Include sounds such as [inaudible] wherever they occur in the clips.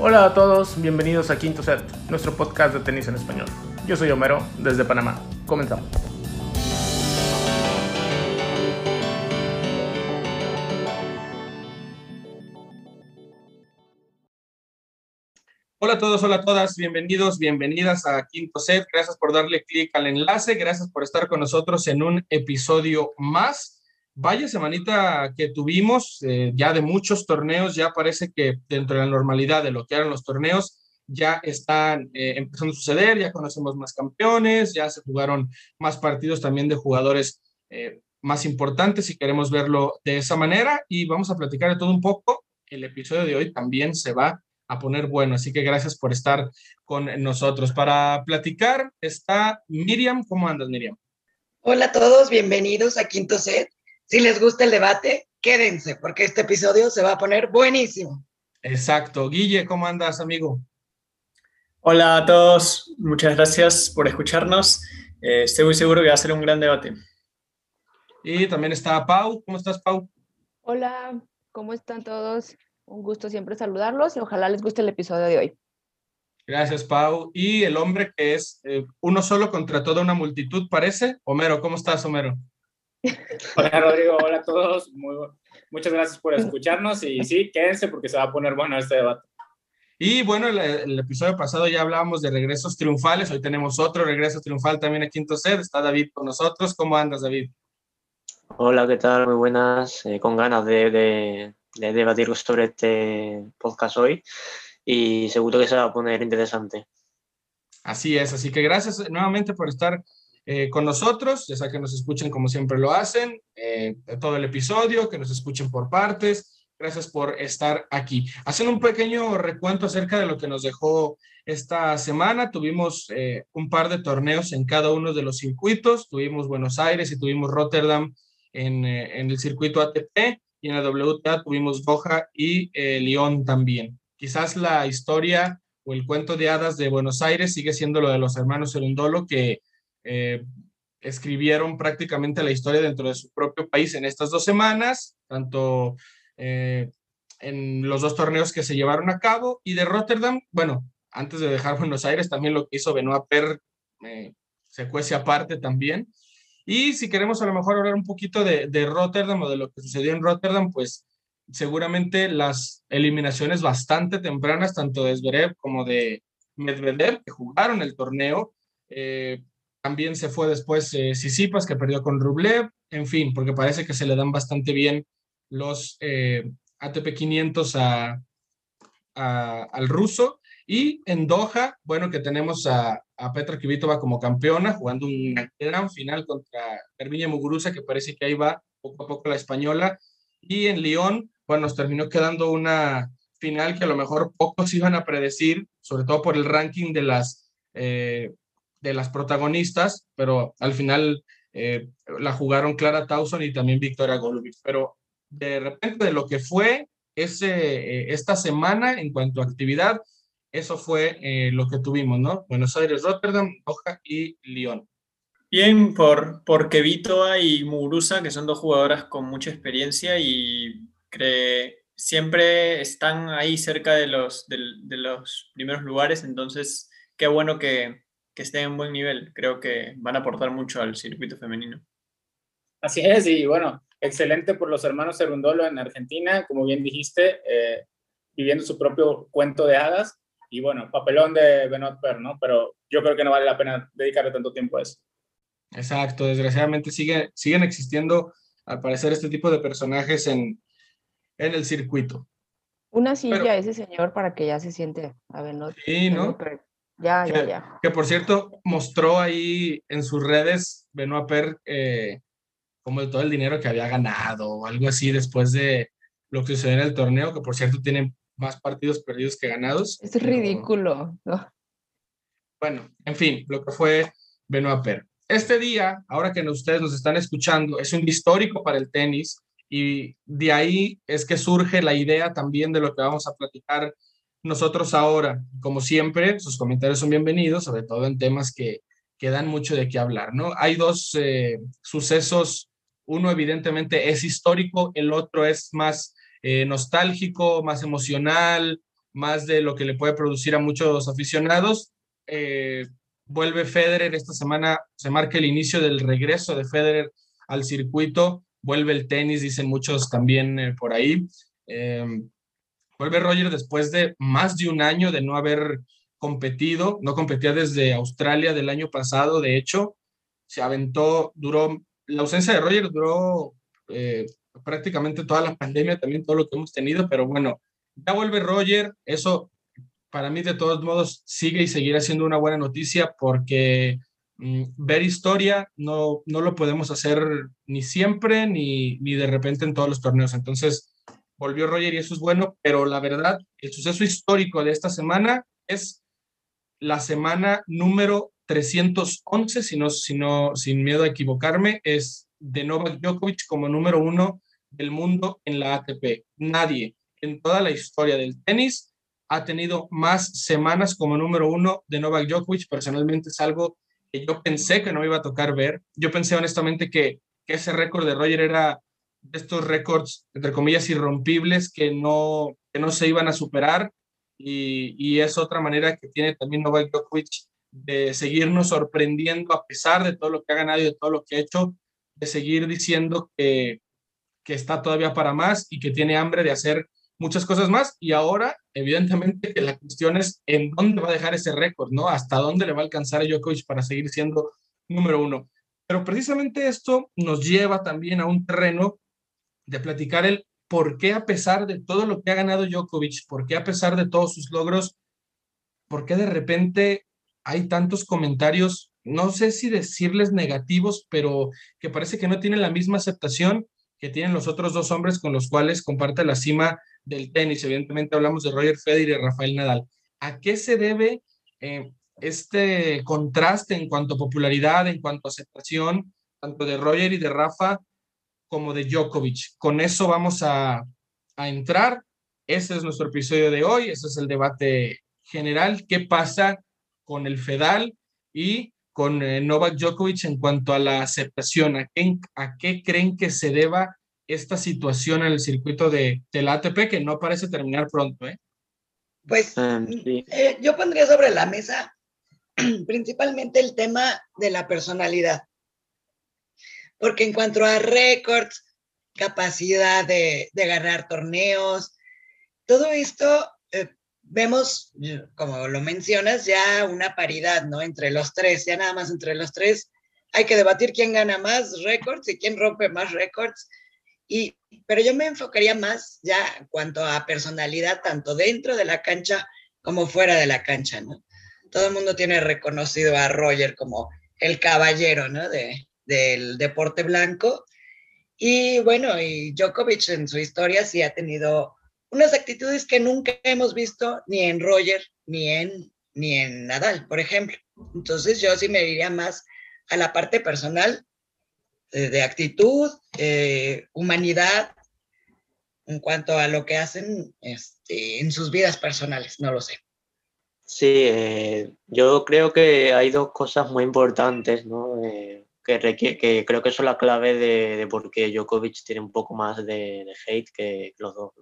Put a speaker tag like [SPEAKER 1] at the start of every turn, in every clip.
[SPEAKER 1] Hola a todos, bienvenidos a Quinto Set, nuestro podcast de tenis en español. Yo soy Homero, desde Panamá. Comenzamos. Hola a todos, hola a todas, bienvenidos, bienvenidas a Quinto Set. Gracias por darle clic al enlace, gracias por estar con nosotros en un episodio más. Vaya semanita que tuvimos, eh, ya de muchos torneos, ya parece que dentro de la normalidad de lo que eran los torneos, ya están eh, empezando a suceder, ya conocemos más campeones, ya se jugaron más partidos también de jugadores eh, más importantes si queremos verlo de esa manera y vamos a platicar de todo un poco. El episodio de hoy también se va a poner bueno. Así que gracias por estar con nosotros. Para platicar está Miriam. ¿Cómo andas, Miriam?
[SPEAKER 2] Hola a todos, bienvenidos a Quinto Set. Si les gusta el debate, quédense porque este episodio se va a poner buenísimo.
[SPEAKER 1] Exacto. Guille, ¿cómo andas, amigo?
[SPEAKER 3] Hola a todos, muchas gracias por escucharnos. Eh, estoy muy seguro que va a ser un gran debate.
[SPEAKER 1] Y también está Pau. ¿Cómo estás, Pau?
[SPEAKER 4] Hola, ¿cómo están todos? Un gusto siempre saludarlos y ojalá les guste el episodio de hoy.
[SPEAKER 1] Gracias, Pau. Y el hombre que es eh, uno solo contra toda una multitud, parece. Homero, ¿cómo estás, Homero? [laughs]
[SPEAKER 5] Hola, Rodrigo. Hola a todos. muchas gracias por escucharnos y sí, quédense porque se va a poner bueno este debate.
[SPEAKER 1] Y bueno, el, el, episodio pasado ya hablábamos de regresos triunfales. Hoy tenemos otro regreso triunfal también a Quinto Set. Está David con nosotros. ¿Cómo andas, David?
[SPEAKER 6] Hola, ¿qué tal? Muy buenas. Eh, con ganas de, de, de debatir sobre este podcast hoy y seguro que se va a poner interesante.
[SPEAKER 1] Así es, así que gracias nuevamente por estar eh, con nosotros, ya sea que nos escuchen como siempre lo hacen, eh, todo el episodio, que nos escuchen por partes. Gracias por estar aquí. Haciendo un pequeño recuento acerca de lo que nos dejó esta semana, tuvimos eh, un par de torneos en cada uno de los circuitos. Tuvimos Buenos Aires y tuvimos Rotterdam en, en el circuito ATP y en la WTA tuvimos Doha y Lyon también. Quizás la historia o el cuento de hadas de Buenos Aires sigue siendo lo de los hermanos Serundolo que eh, escribieron prácticamente la historia dentro de su propio país en estas dos semanas, tanto eh, en los dos torneos que se llevaron a cabo y de Rotterdam, bueno, antes de dejar Buenos Aires también lo que hizo Benoit Per eh, se cuece aparte también. Y si queremos a lo mejor hablar un poquito de, de, Rotterdam o de lo que sucedió en Rotterdam, pues seguramente las eliminaciones bastante tempranas, tanto de Zverev como de Medvedev, que jugaron el torneo. Eh, también se fue después eh, Sisipas, que perdió con Rublev. En fin, porque parece que se le dan bastante bien los eh, ATP 500 a, al ruso. Y en Doha, bueno, que tenemos a, a Petra Kvitova como campeona, jugando una gran final contra Herminia Muguruza, que parece que ahí va poco a poco la española. Y en Lyon, bueno, nos terminó quedando una final que a lo mejor pocos [laughs] iban a predecir, sobre todo por el ranking de las, eh, de las protagonistas, pero al final eh, la jugaron Clara Towson y también Victoria Golubic. Pero de repente de lo que fue ese, eh, esta semana en cuanto a actividad, eso fue eh, lo que tuvimos, ¿no? Buenos Aires, Rotterdam, Doha y Lyon.
[SPEAKER 3] Bien, por, por Kevitoa y Muguruza, que son dos jugadoras con mucha experiencia y que siempre están ahí cerca de los, de, de los primeros lugares, entonces qué bueno que, que estén en buen nivel. Creo que van a aportar mucho al circuito femenino.
[SPEAKER 5] Así es, y bueno, excelente por los hermanos Cerundolo en Argentina, como bien dijiste, eh, viviendo su propio cuento de hadas y bueno, papelón de Benoit Per, ¿no? Pero yo creo que no vale la pena dedicarle tanto tiempo a eso.
[SPEAKER 1] Exacto, desgraciadamente sigue, siguen existiendo, al parecer, este tipo de personajes en, en el circuito.
[SPEAKER 4] Una silla Pero, a ese señor para que ya se siente a Benoit.
[SPEAKER 1] Sí, ¿no?
[SPEAKER 4] Ya,
[SPEAKER 1] que,
[SPEAKER 4] ya, ya.
[SPEAKER 1] Que por cierto, mostró ahí en sus redes Benoit Per eh, como de todo el dinero que había ganado o algo así después de lo que sucedió en el torneo, que por cierto tienen más partidos perdidos que ganados.
[SPEAKER 4] Es ridículo. ¿no?
[SPEAKER 1] Bueno, en fin, lo que fue Benoit Per. Este día, ahora que ustedes nos están escuchando, es un histórico para el tenis y de ahí es que surge la idea también de lo que vamos a platicar nosotros ahora. Como siempre, sus comentarios son bienvenidos, sobre todo en temas que, que dan mucho de qué hablar, ¿no? Hay dos eh, sucesos, uno evidentemente es histórico, el otro es más eh, nostálgico, más emocional, más de lo que le puede producir a muchos aficionados. Eh, vuelve Federer esta semana, se marca el inicio del regreso de Federer al circuito, vuelve el tenis, dicen muchos también por ahí. Vuelve Roger después de más de un año de no haber competido, no competía desde Australia del año pasado, de hecho, se aventó, duró, la ausencia de Roger duró eh, prácticamente toda la pandemia, también todo lo que hemos tenido, pero bueno, ya vuelve Roger, eso para mí de todos modos sigue y seguirá siendo una buena noticia porque mm, ver historia no, no lo podemos hacer ni siempre ni, ni de repente en todos los torneos. Entonces, volvió Roger y eso es bueno, pero la verdad, el suceso histórico de esta semana es la semana número 311, si no, si no, sin miedo a equivocarme, es de Novak Djokovic como número uno del mundo en la ATP. Nadie en toda la historia del tenis ha tenido más semanas como número uno de Novak Djokovic. Personalmente es algo que yo pensé que no iba a tocar ver. Yo pensé honestamente que, que ese récord de Roger era estos récords, entre comillas, irrompibles que no, que no se iban a superar. Y, y es otra manera que tiene también Novak Djokovic de seguirnos sorprendiendo a pesar de todo lo que ha ganado y de todo lo que ha hecho, de seguir diciendo que, que está todavía para más y que tiene hambre de hacer muchas cosas más. Y ahora, evidentemente, que la cuestión es en dónde va a dejar ese récord, ¿no? Hasta dónde le va a alcanzar a Djokovic para seguir siendo número uno. Pero precisamente esto nos lleva también a un terreno de platicar el por qué a pesar de todo lo que ha ganado Djokovic, por qué a pesar de todos sus logros, por qué de repente hay tantos comentarios, no sé si decirles negativos, pero que parece que no tienen la misma aceptación que tienen los otros dos hombres con los cuales comparte la cima del tenis. Evidentemente hablamos de Roger Federer y Rafael Nadal. ¿A qué se debe eh, este contraste en cuanto a popularidad, en cuanto a aceptación, tanto de Roger y de Rafa como de Djokovic? Con eso vamos a, a entrar. Ese es nuestro episodio de hoy, ese es el debate general. ¿Qué pasa con el Fedal y con eh, Novak Djokovic en cuanto a la aceptación? ¿A qué, ¿A qué creen que se deba esta situación en el circuito de, la ATP que no parece terminar pronto? ¿eh?
[SPEAKER 2] Pues um, eh, yo pondría sobre la mesa [clears throat] principalmente el tema de la personalidad. Porque en cuanto a récords, capacidad de, de ganar torneos, todo esto vemos, como lo mencionas, ya una paridad, ¿no? Entre los tres, ya nada más entre los tres. Hay que debatir quién gana más récords y quién rompe más récords. Y, pero yo me enfocaría más ya en cuanto a personalidad, tanto dentro de la cancha como fuera de la cancha, ¿no? Todo el mundo tiene reconocido a Roger como el caballero, ¿no? De, del deporte blanco. Y bueno, y Djokovic en su historia sí ha tenido unas actitudes que nunca hemos visto ni en Roger ni en, ni en Nadal, por ejemplo. Entonces yo sí me iría más a la parte personal eh, de actitud, eh, humanidad, en cuanto a lo que hacen este, en sus vidas personales, no lo sé.
[SPEAKER 6] Sí, eh, yo creo que hay dos cosas muy importantes, ¿no? Que, que, creo que son la clave de, de, por qué Djokovic tiene un poco más de, de hate que los dos.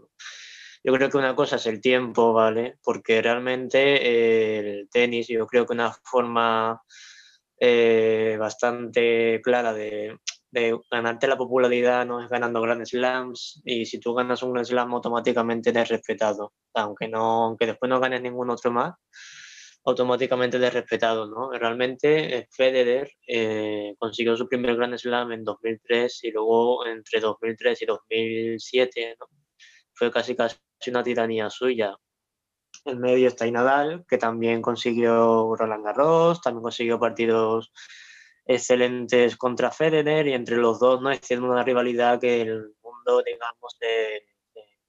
[SPEAKER 6] Yo creo que una cosa es el tiempo, ¿vale? Porque realmente eh, el tenis, yo creo que una forma eh, bastante clara de, de, ganarte la popularidad no es ganando grandes slams y si tú ganas un Grand Slam automáticamente eres respetado, aunque, no, aunque después no ganes ningún otro más automáticamente eres respetado, ¿no? Realmente eh, Federer consiguió su primer Grand Slam en 2003 y luego entre 2003 y 2007 ¿no? fue casi casi una tiranía suya. En medio está Nadal, que también consiguió Roland Garros, también consiguió partidos excelentes contra Federer y entre los dos no existe una rivalidad que el mundo, digamos, se,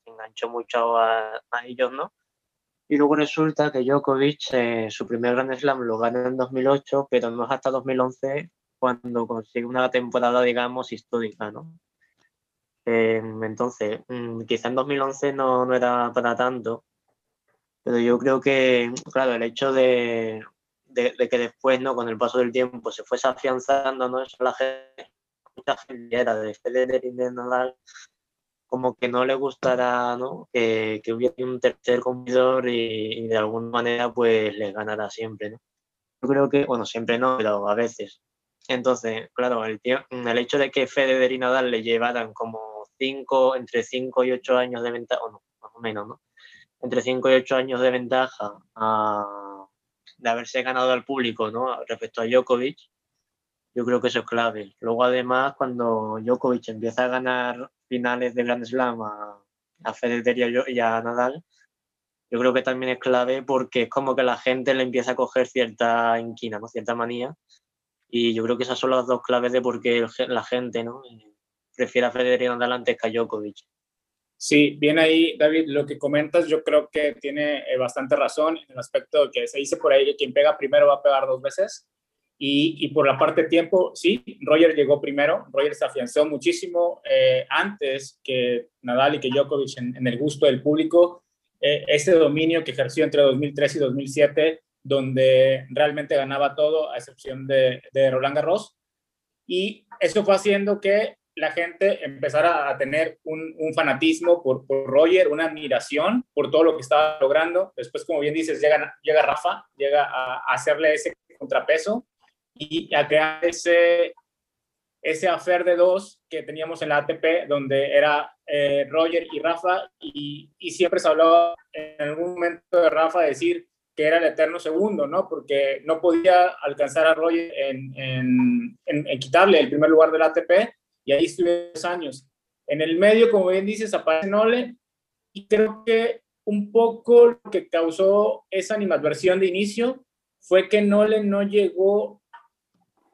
[SPEAKER 6] enganchó mucho a, ellos, ¿no? Y luego resulta que Djokovic, eh, su primer Grand Slam lo gana en 2008, pero no es hasta 2011 cuando consigue una temporada, digamos, histórica, ¿no? Em, entonces, mm, quizá en 2011 no, no, era para tanto, pero yo creo que, claro, el hecho de, de, que después, ¿no? con el paso del tiempo, se fuese afianzando, ¿no? Eso la gente, mucha gente era de Federer y de Nadal, como que no le gustará ¿no? Que, que hubiera un tercer competidor y, de alguna manera pues les ganará siempre. ¿no? Yo creo que, bueno, siempre no, pero a veces. Entonces, claro, el, el hecho de que Federer y Nadal le llevaran como cinco, entre 5 y 8 años de ventaja, o no, más o menos, ¿no? Entre 5 y 8 años de ventaja de haberse ganado al público, ¿no? Respecto a Djokovic, yo creo que eso es clave. Luego, además, cuando Djokovic empieza a ganar finales de Grand Slam a, a Federer y a Nadal, yo creo que también es clave porque es como que la gente le empieza a coger cierta inquina, ¿no? cierta manía. Y yo creo que esas son las dos claves de por qué la gente ¿no? prefiere a Federer y Nadal antes que a Djokovic.
[SPEAKER 5] Sí, bien ahí, David, lo que comentas yo creo que tiene eh, bastante razón en el aspecto de que se dice por ahí que quien pega primero va a pegar dos veces. Y, y por la parte de tiempo, sí, Roger llegó primero, Roger se afianzó muchísimo eh, antes que Nadal y que Djokovic en, el gusto del público. Eh, ese dominio que ejerció entre 2003 y 2007, donde realmente ganaba todo, a excepción de, de Roland Garros. Y eso fue haciendo que la gente empezara a tener un, fanatismo por, Roger, una admiración por todo lo que estaba logrando. Después, como bien dices, llega, llega Rafa, llega a, hacerle ese contrapeso y a crear ese, ese afer de dos que teníamos en la ATP, donde era eh, Roger y Rafa, y, siempre se hablaba en algún momento de Rafa decir que era el eterno segundo, ¿no? Porque no podía alcanzar a Roger en, en, en quitarle el primer lugar del ATP, y ahí estuve dos años. En el medio, como bien dices, aparece Nole y creo que un poco lo que causó esa animadversión de inicio fue que Nole no llegó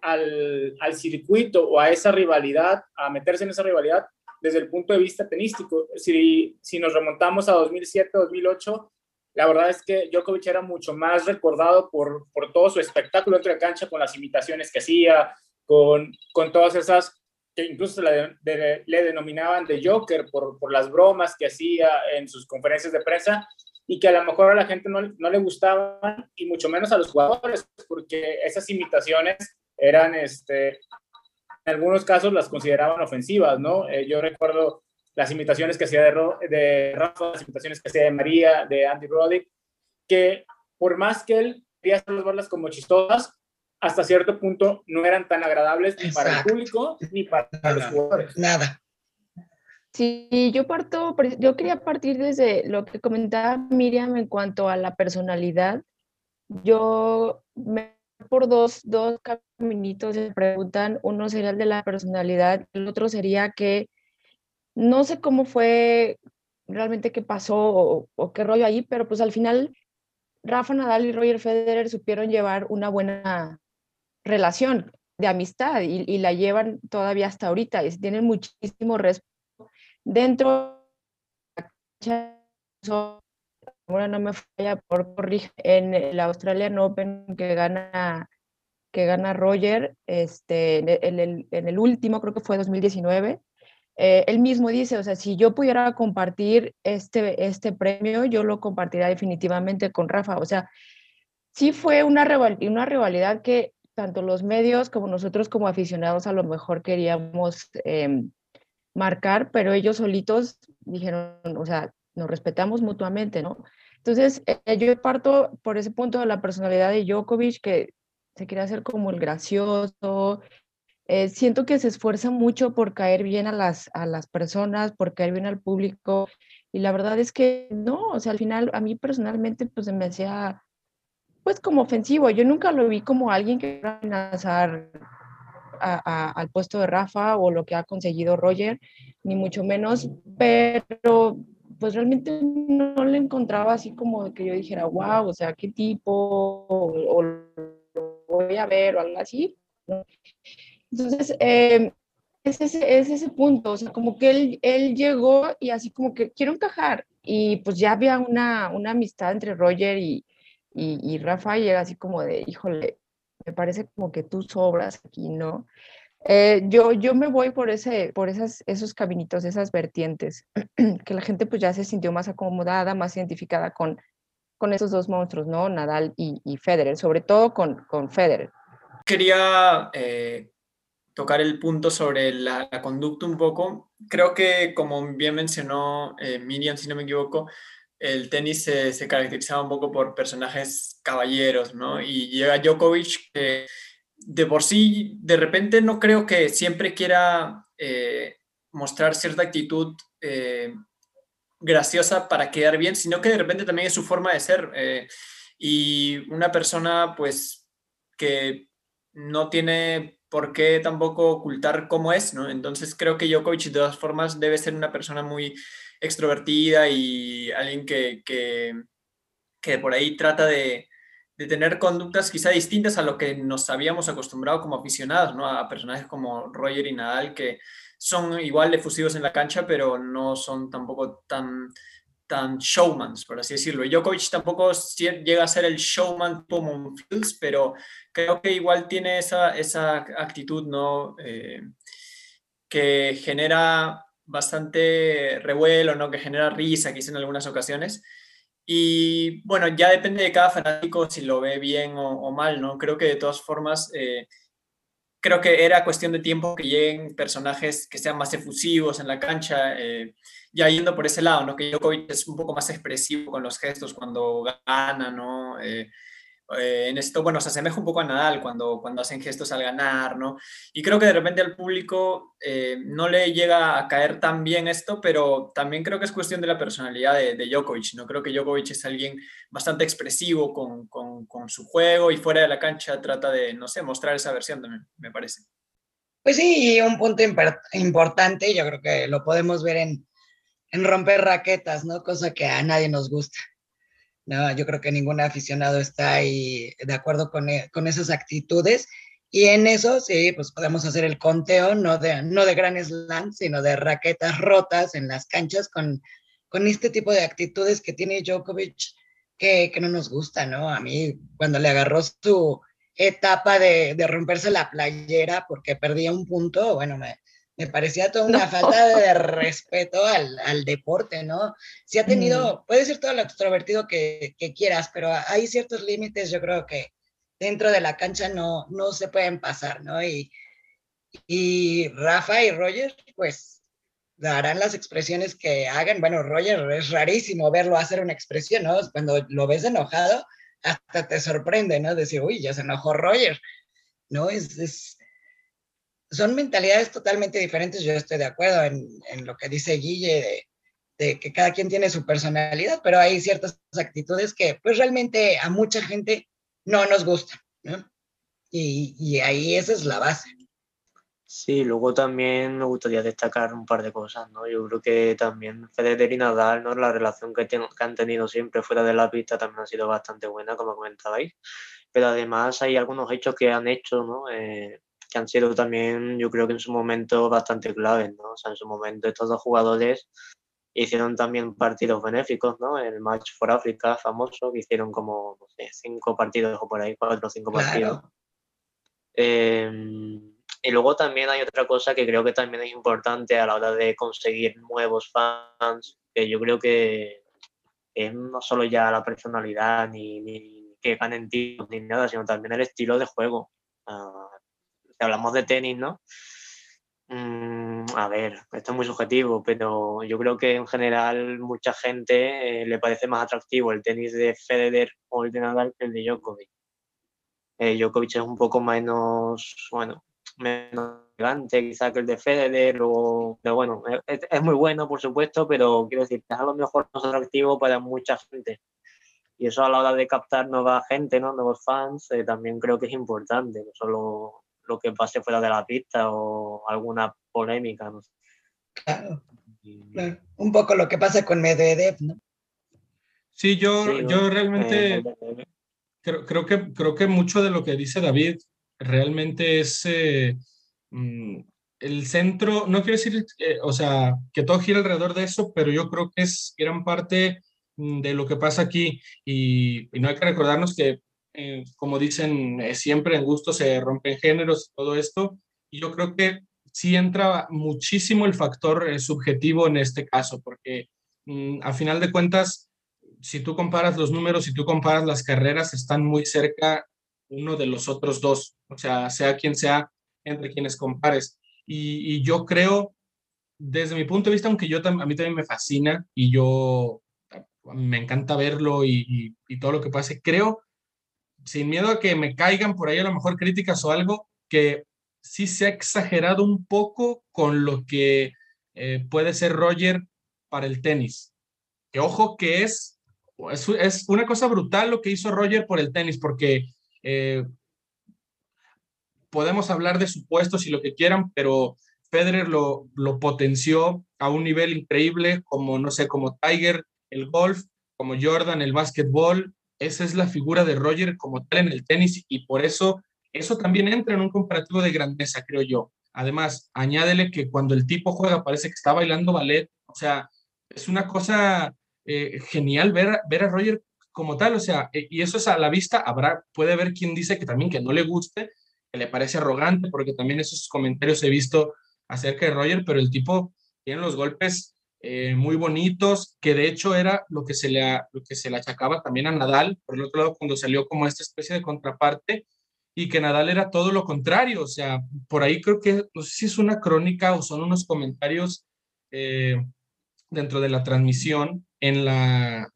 [SPEAKER 5] al, al, circuito o a esa rivalidad, a meterse en esa rivalidad desde el punto de vista tenístico. Si, si nos remontamos a 2007, 2008, la verdad es que Djokovic era mucho más recordado por, por todo su espectáculo dentro de cancha, con las imitaciones que hacía, con, con todas esas que incluso le, le denominaban de Joker por, por, las bromas que hacía en sus conferencias de prensa y que a lo mejor a la gente no, no, le gustaban y mucho menos a los jugadores porque esas imitaciones eran, este, en algunos casos las consideraban ofensivas, ¿no? Eh, yo recuerdo las imitaciones que hacía de, de Rafa, las imitaciones que hacía de María, de Andy Roddick, que por más que él quería verlas como chistosas, hasta cierto punto no eran tan agradables ni para el público ni para los jugadores.
[SPEAKER 2] Nada.
[SPEAKER 4] Sí, yo parto, yo quería partir desde lo que comentaba Miriam en cuanto a la personalidad. Yo me por dos, dos caminitos se preguntan, uno sería el de la personalidad, el otro sería que no sé cómo fue realmente qué pasó o, o qué rollo ahí, pero pues al final Rafa Nadal y Roger Federer supieron llevar una buena relación de amistad y, la llevan todavía hasta ahorita y tienen muchísimo respeto dentro ahora no me falla por corrigir en el Australian Open que gana que gana Roger este en el, en el último creo que fue 2019 eh, él mismo dice, o sea, si yo pudiera compartir este, este premio, yo lo compartiría definitivamente con Rafa. O sea, sí fue una, una rivalidad que tanto los medios como nosotros como aficionados a lo mejor queríamos em, marcar, pero ellos solitos dijeron, o sea, nos respetamos mutuamente, ¿no? Entonces, eh, yo parto por ese punto de la personalidad de Djokovic, que se quiere hacer como el gracioso. Eh, siento que se esfuerza mucho por caer bien a las, a las personas, por caer bien al público. Y la verdad es que no, o sea, al final a mí personalmente pues se me hacía pues como ofensivo. Yo nunca lo vi como alguien que iba a amenazar al puesto de Rafa o lo que ha conseguido Roger, ni mucho menos, pero pues realmente no le encontraba así como que yo dijera, wow, o sea, qué tipo, o, lo voy a ver o algo así. Entonces, eh, es, ese, es ese punto, o sea, como que él, él llegó y así como que quiero encajar, y pues ya había una, una amistad entre Roger y, y, y llega así como de, híjole, me parece como que tú sobras aquí, ¿no? Eh, yo, yo me voy por, ese, por esas, esos caminitos, esas vertientes, [clears throat] que la gente pues ya se sintió más acomodada, más identificada con, con esos dos monstruos, ¿no? Nadal y, y Federer, sobre todo con, con Federer.
[SPEAKER 3] Quería eh, tocar el punto sobre la, conducta un poco. Creo que, como bien mencionó eh, Miriam, si no me equivoco, el tenis se, caracterizaba un poco por personajes caballeros, ¿no? Y llega Djokovic, que de por sí, de repente no creo que siempre quiera eh, mostrar cierta actitud eh, graciosa para quedar bien, sino que de repente también es su forma de ser. Eh, y una persona, pues, que no tiene por qué tampoco ocultar cómo es, ¿no? Entonces creo que Djokovic de todas formas debe ser una persona muy extrovertida y alguien que, que, por ahí trata de, de, tener conductas quizá distintas a lo que nos habíamos acostumbrado como aficionados, ¿no? A personajes como Roger y Nadal que son igual efusivos en la cancha, pero no son tampoco tan tan showmans, por así decirlo. Djokovic tampoco llega a ser el showman como Fields, pero creo que igual tiene esa, esa actitud, ¿no? Eh, que genera bastante revuelo, ¿no? Que genera risa, quizá en algunas ocasiones. Y bueno, ya depende de cada fanático si lo ve bien o, mal, ¿no? Creo que de todas formas, eh, creo que era cuestión de tiempo que lleguen personajes que sean más efusivos en la cancha. Eh, ya yendo por ese lado, ¿no? Que Djokovic es un poco más expresivo con los gestos cuando gana, ¿no? Eh, eh, en esto, bueno, se asemeja un poco a Nadal cuando, cuando hacen gestos al ganar, ¿no? Y creo que de repente al público eh, no le llega a caer tan bien esto, pero también creo que es cuestión de la personalidad de, de Djokovic, ¿no? Creo que Djokovic es alguien bastante expresivo con, con, con, su juego y fuera de la cancha trata de, no sé, mostrar esa versión también, me parece.
[SPEAKER 2] Pues sí, un punto importante, yo creo que lo podemos ver en, en romper raquetas, ¿no? Cosa que a nadie nos gusta. No, yo creo que ningún aficionado está ahí de acuerdo con, e, con esas actitudes. Y en eso, sí, pues podemos hacer el conteo, no de, no de gran slam, sino de raquetas rotas en las canchas con, con este tipo de actitudes que tiene Djokovic que, que no nos gusta, ¿no? A mí, cuando le agarró su etapa de, de romperse la playera porque perdía un punto, bueno, me, me parecía toda una falta de respeto al, al, deporte, ¿no? Si ha tenido, mm. puede ser todo lo extrovertido que, que, quieras, pero hay ciertos límites, yo creo que dentro de la cancha no, no se pueden pasar, ¿no? Y, y Rafa y Roger, pues darán las expresiones que hagan. Bueno, Roger es rarísimo verlo hacer una expresión, ¿no? Cuando lo ves enojado, hasta te sorprende, ¿no? Decir, uy, ya se enojó Roger, ¿no? Es, es son mentalidades totalmente diferentes. Yo estoy de acuerdo en, en lo que dice Guille de, de, que cada quien tiene su personalidad, pero hay ciertas actitudes que pues realmente a mucha gente no nos gustan, ¿no? Y, y ahí esa es la base.
[SPEAKER 6] Sí, luego también me gustaría destacar un par de cosas, ¿no? Yo creo que también Federer y Nadal, ¿no? La relación que, que han tenido siempre fuera de la pista también ha sido bastante buena, como comentabais. Pero además hay algunos hechos que han hecho, ¿no? Eh, que han sido también, yo creo que en su momento bastante claves, ¿no? O sea, en su momento estos dos jugadores hicieron también partidos benéficos, ¿no? El Match for Africa famoso, que hicieron como, no sé, cinco partidos o por ahí, cuatro o cinco partidos. Em, y luego también hay otra cosa que creo que también es importante a la hora de conseguir nuevos fans, que yo creo que es no solo ya la personalidad ni, ni que ganen títulos ni nada, sino también el estilo de juego. Uh, hablamos de tenis, ¿no? Mm, a ver, esto es muy subjetivo, pero yo creo que en general mucha gente eh, le parece más atractivo el tenis de Federer o el de Nadal que el de Djokovic. Eh, Djokovic es un poco menos, bueno, menos elegante quizá que el de Federer, o, pero bueno, es, muy bueno por supuesto, pero quiero decir, es a lo mejor más atractivo para mucha gente. Y eso a la hora de captar nueva gente, ¿no? nuevos fans, eh, también creo que es importante, no solo lo que pase fuera de la pista o alguna polémica. No
[SPEAKER 2] claro, Un poco lo que pasa con Medvedev, ¿no?
[SPEAKER 1] Sí, yo, yo realmente eh, creo, creo, que, creo que mucho de lo que dice David realmente es eh, mm, el centro, no quiero decir, o sea, que todo gira alrededor de eso, pero yo creo que es gran parte mm, de lo que pasa aquí y, y no hay que recordarnos que eh, como dicen, eh, siempre en gusto se rompen géneros, todo esto, y yo creo que sí entra muchísimo el factor eh, subjetivo en este caso, porque mm, a final de cuentas, si tú comparas los números, si tú comparas las carreras, están muy cerca uno de los otros dos, o sea, sea quien sea entre quienes compares. Y, yo creo, desde mi punto de vista, aunque yo a mí también me fascina y yo me encanta verlo y, y, todo lo que pase, creo, sin miedo a que me caigan por ahí a lo mejor críticas o algo, que sí se ha exagerado un poco con lo que eh, puede ser Roger para el tenis. Que ojo que es, es, una cosa brutal lo que hizo Roger por el tenis, porque eh, podemos hablar de supuestos y lo que quieran, pero Federer lo, lo potenció a un nivel increíble, como, no sé, como Tiger, el golf, como Jordan, el básquetbol. Esa es la figura de Roger como tal en el tenis y por eso eso también entra en un comparativo de grandeza, creo yo. Además, añádele que cuando el tipo juega parece que está bailando ballet, o sea, es una cosa eh, genial ver, ver a Roger como tal, o sea, e, y eso es a la vista, habrá, puede haber quien dice que también que no le guste, que le parece arrogante, porque también esos comentarios he visto acerca de Roger, pero el tipo tiene los golpes eh, muy bonitos, que de hecho era lo que, se le, lo que se le achacaba también a Nadal, por el otro lado, cuando salió como esta especie de contraparte, y que Nadal era todo lo contrario, o sea, por ahí creo que, no sé si es una crónica o son unos comentarios eh, dentro de la transmisión en la,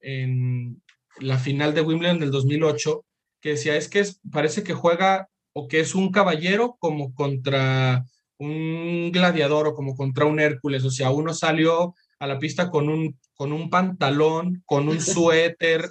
[SPEAKER 1] en la final de Wimbledon del 2008, que decía, es que parece que juega o que es un caballero como contra un gladiador o como contra un Hércules, o sea, uno salió a la pista con un, con un pantalón, con un [laughs] suéter,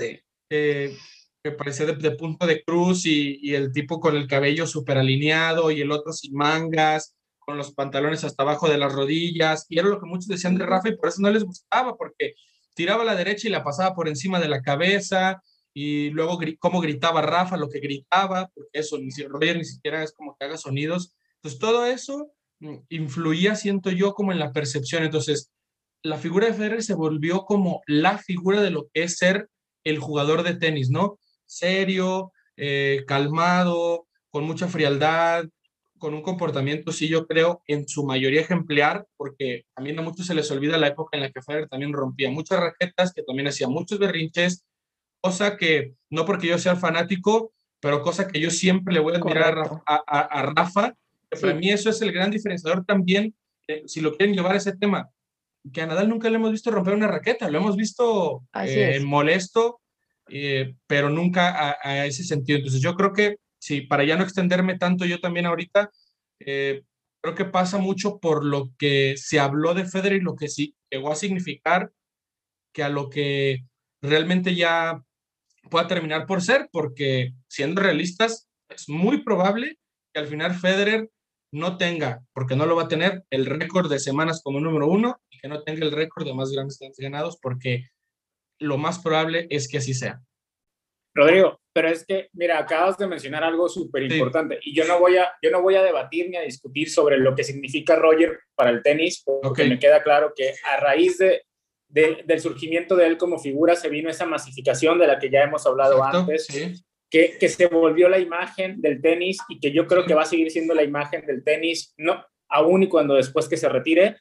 [SPEAKER 1] eh, que parecía de, punto de cruz y, el tipo con el cabello súper alineado y el otro sin mangas, con los pantalones hasta abajo de las rodillas. Y era lo que muchos decían de Rafa y por eso no les gustaba, porque tiraba a la derecha y la pasaba por encima de la cabeza y luego cómo gritaba Rafa, lo que gritaba, porque eso, ni si Roger ni siquiera es como que haga sonidos. Entonces todo eso influía, siento yo, como en la percepción. Entonces, la figura de Federer se volvió como la figura de lo que es ser el jugador de tenis, ¿no? serio, eh, calmado, con mucha frialdad, con un comportamiento, sí, yo creo, en su mayoría ejemplar, porque también a muchos se les olvida la época en la que Federer también rompía muchas raquetas, que también hacía muchos berrinches, cosa que, no porque yo sea fanático, pero cosa que yo siempre le voy a admirar a, Rafa, que para mí eso es el gran diferenciador también, si lo quieren llevar a ese tema, que a Nadal nunca le hemos visto romper una raqueta, lo hemos visto eh, molesto, eh, pero nunca a, ese sentido. Entonces yo creo que, sí, para ya no extenderme tanto yo también ahorita, eh, creo que pasa mucho por lo que se habló de Federer y lo que sí llegó a significar que a lo que realmente ya pueda terminar por ser, porque siendo realistas, es muy probable que al final Federer no tenga, porque no lo va a tener, el récord de semanas como número uno y que no tenga el récord de más grandes ganados, porque lo más probable es que así sea.
[SPEAKER 5] Rodrigo, pero es que, mira, acabas de mencionar algo súper importante y yo no, voy a, yo no voy a debatir ni a discutir sobre lo que significa Roger para el tenis, porque me queda claro que a raíz de, del surgimiento de él como figura se vino esa masificación de la que ya hemos hablado antes, que, que se volvió la imagen del tenis y que yo creo que va a seguir siendo la imagen del tenis, no aún y cuando después que se retire,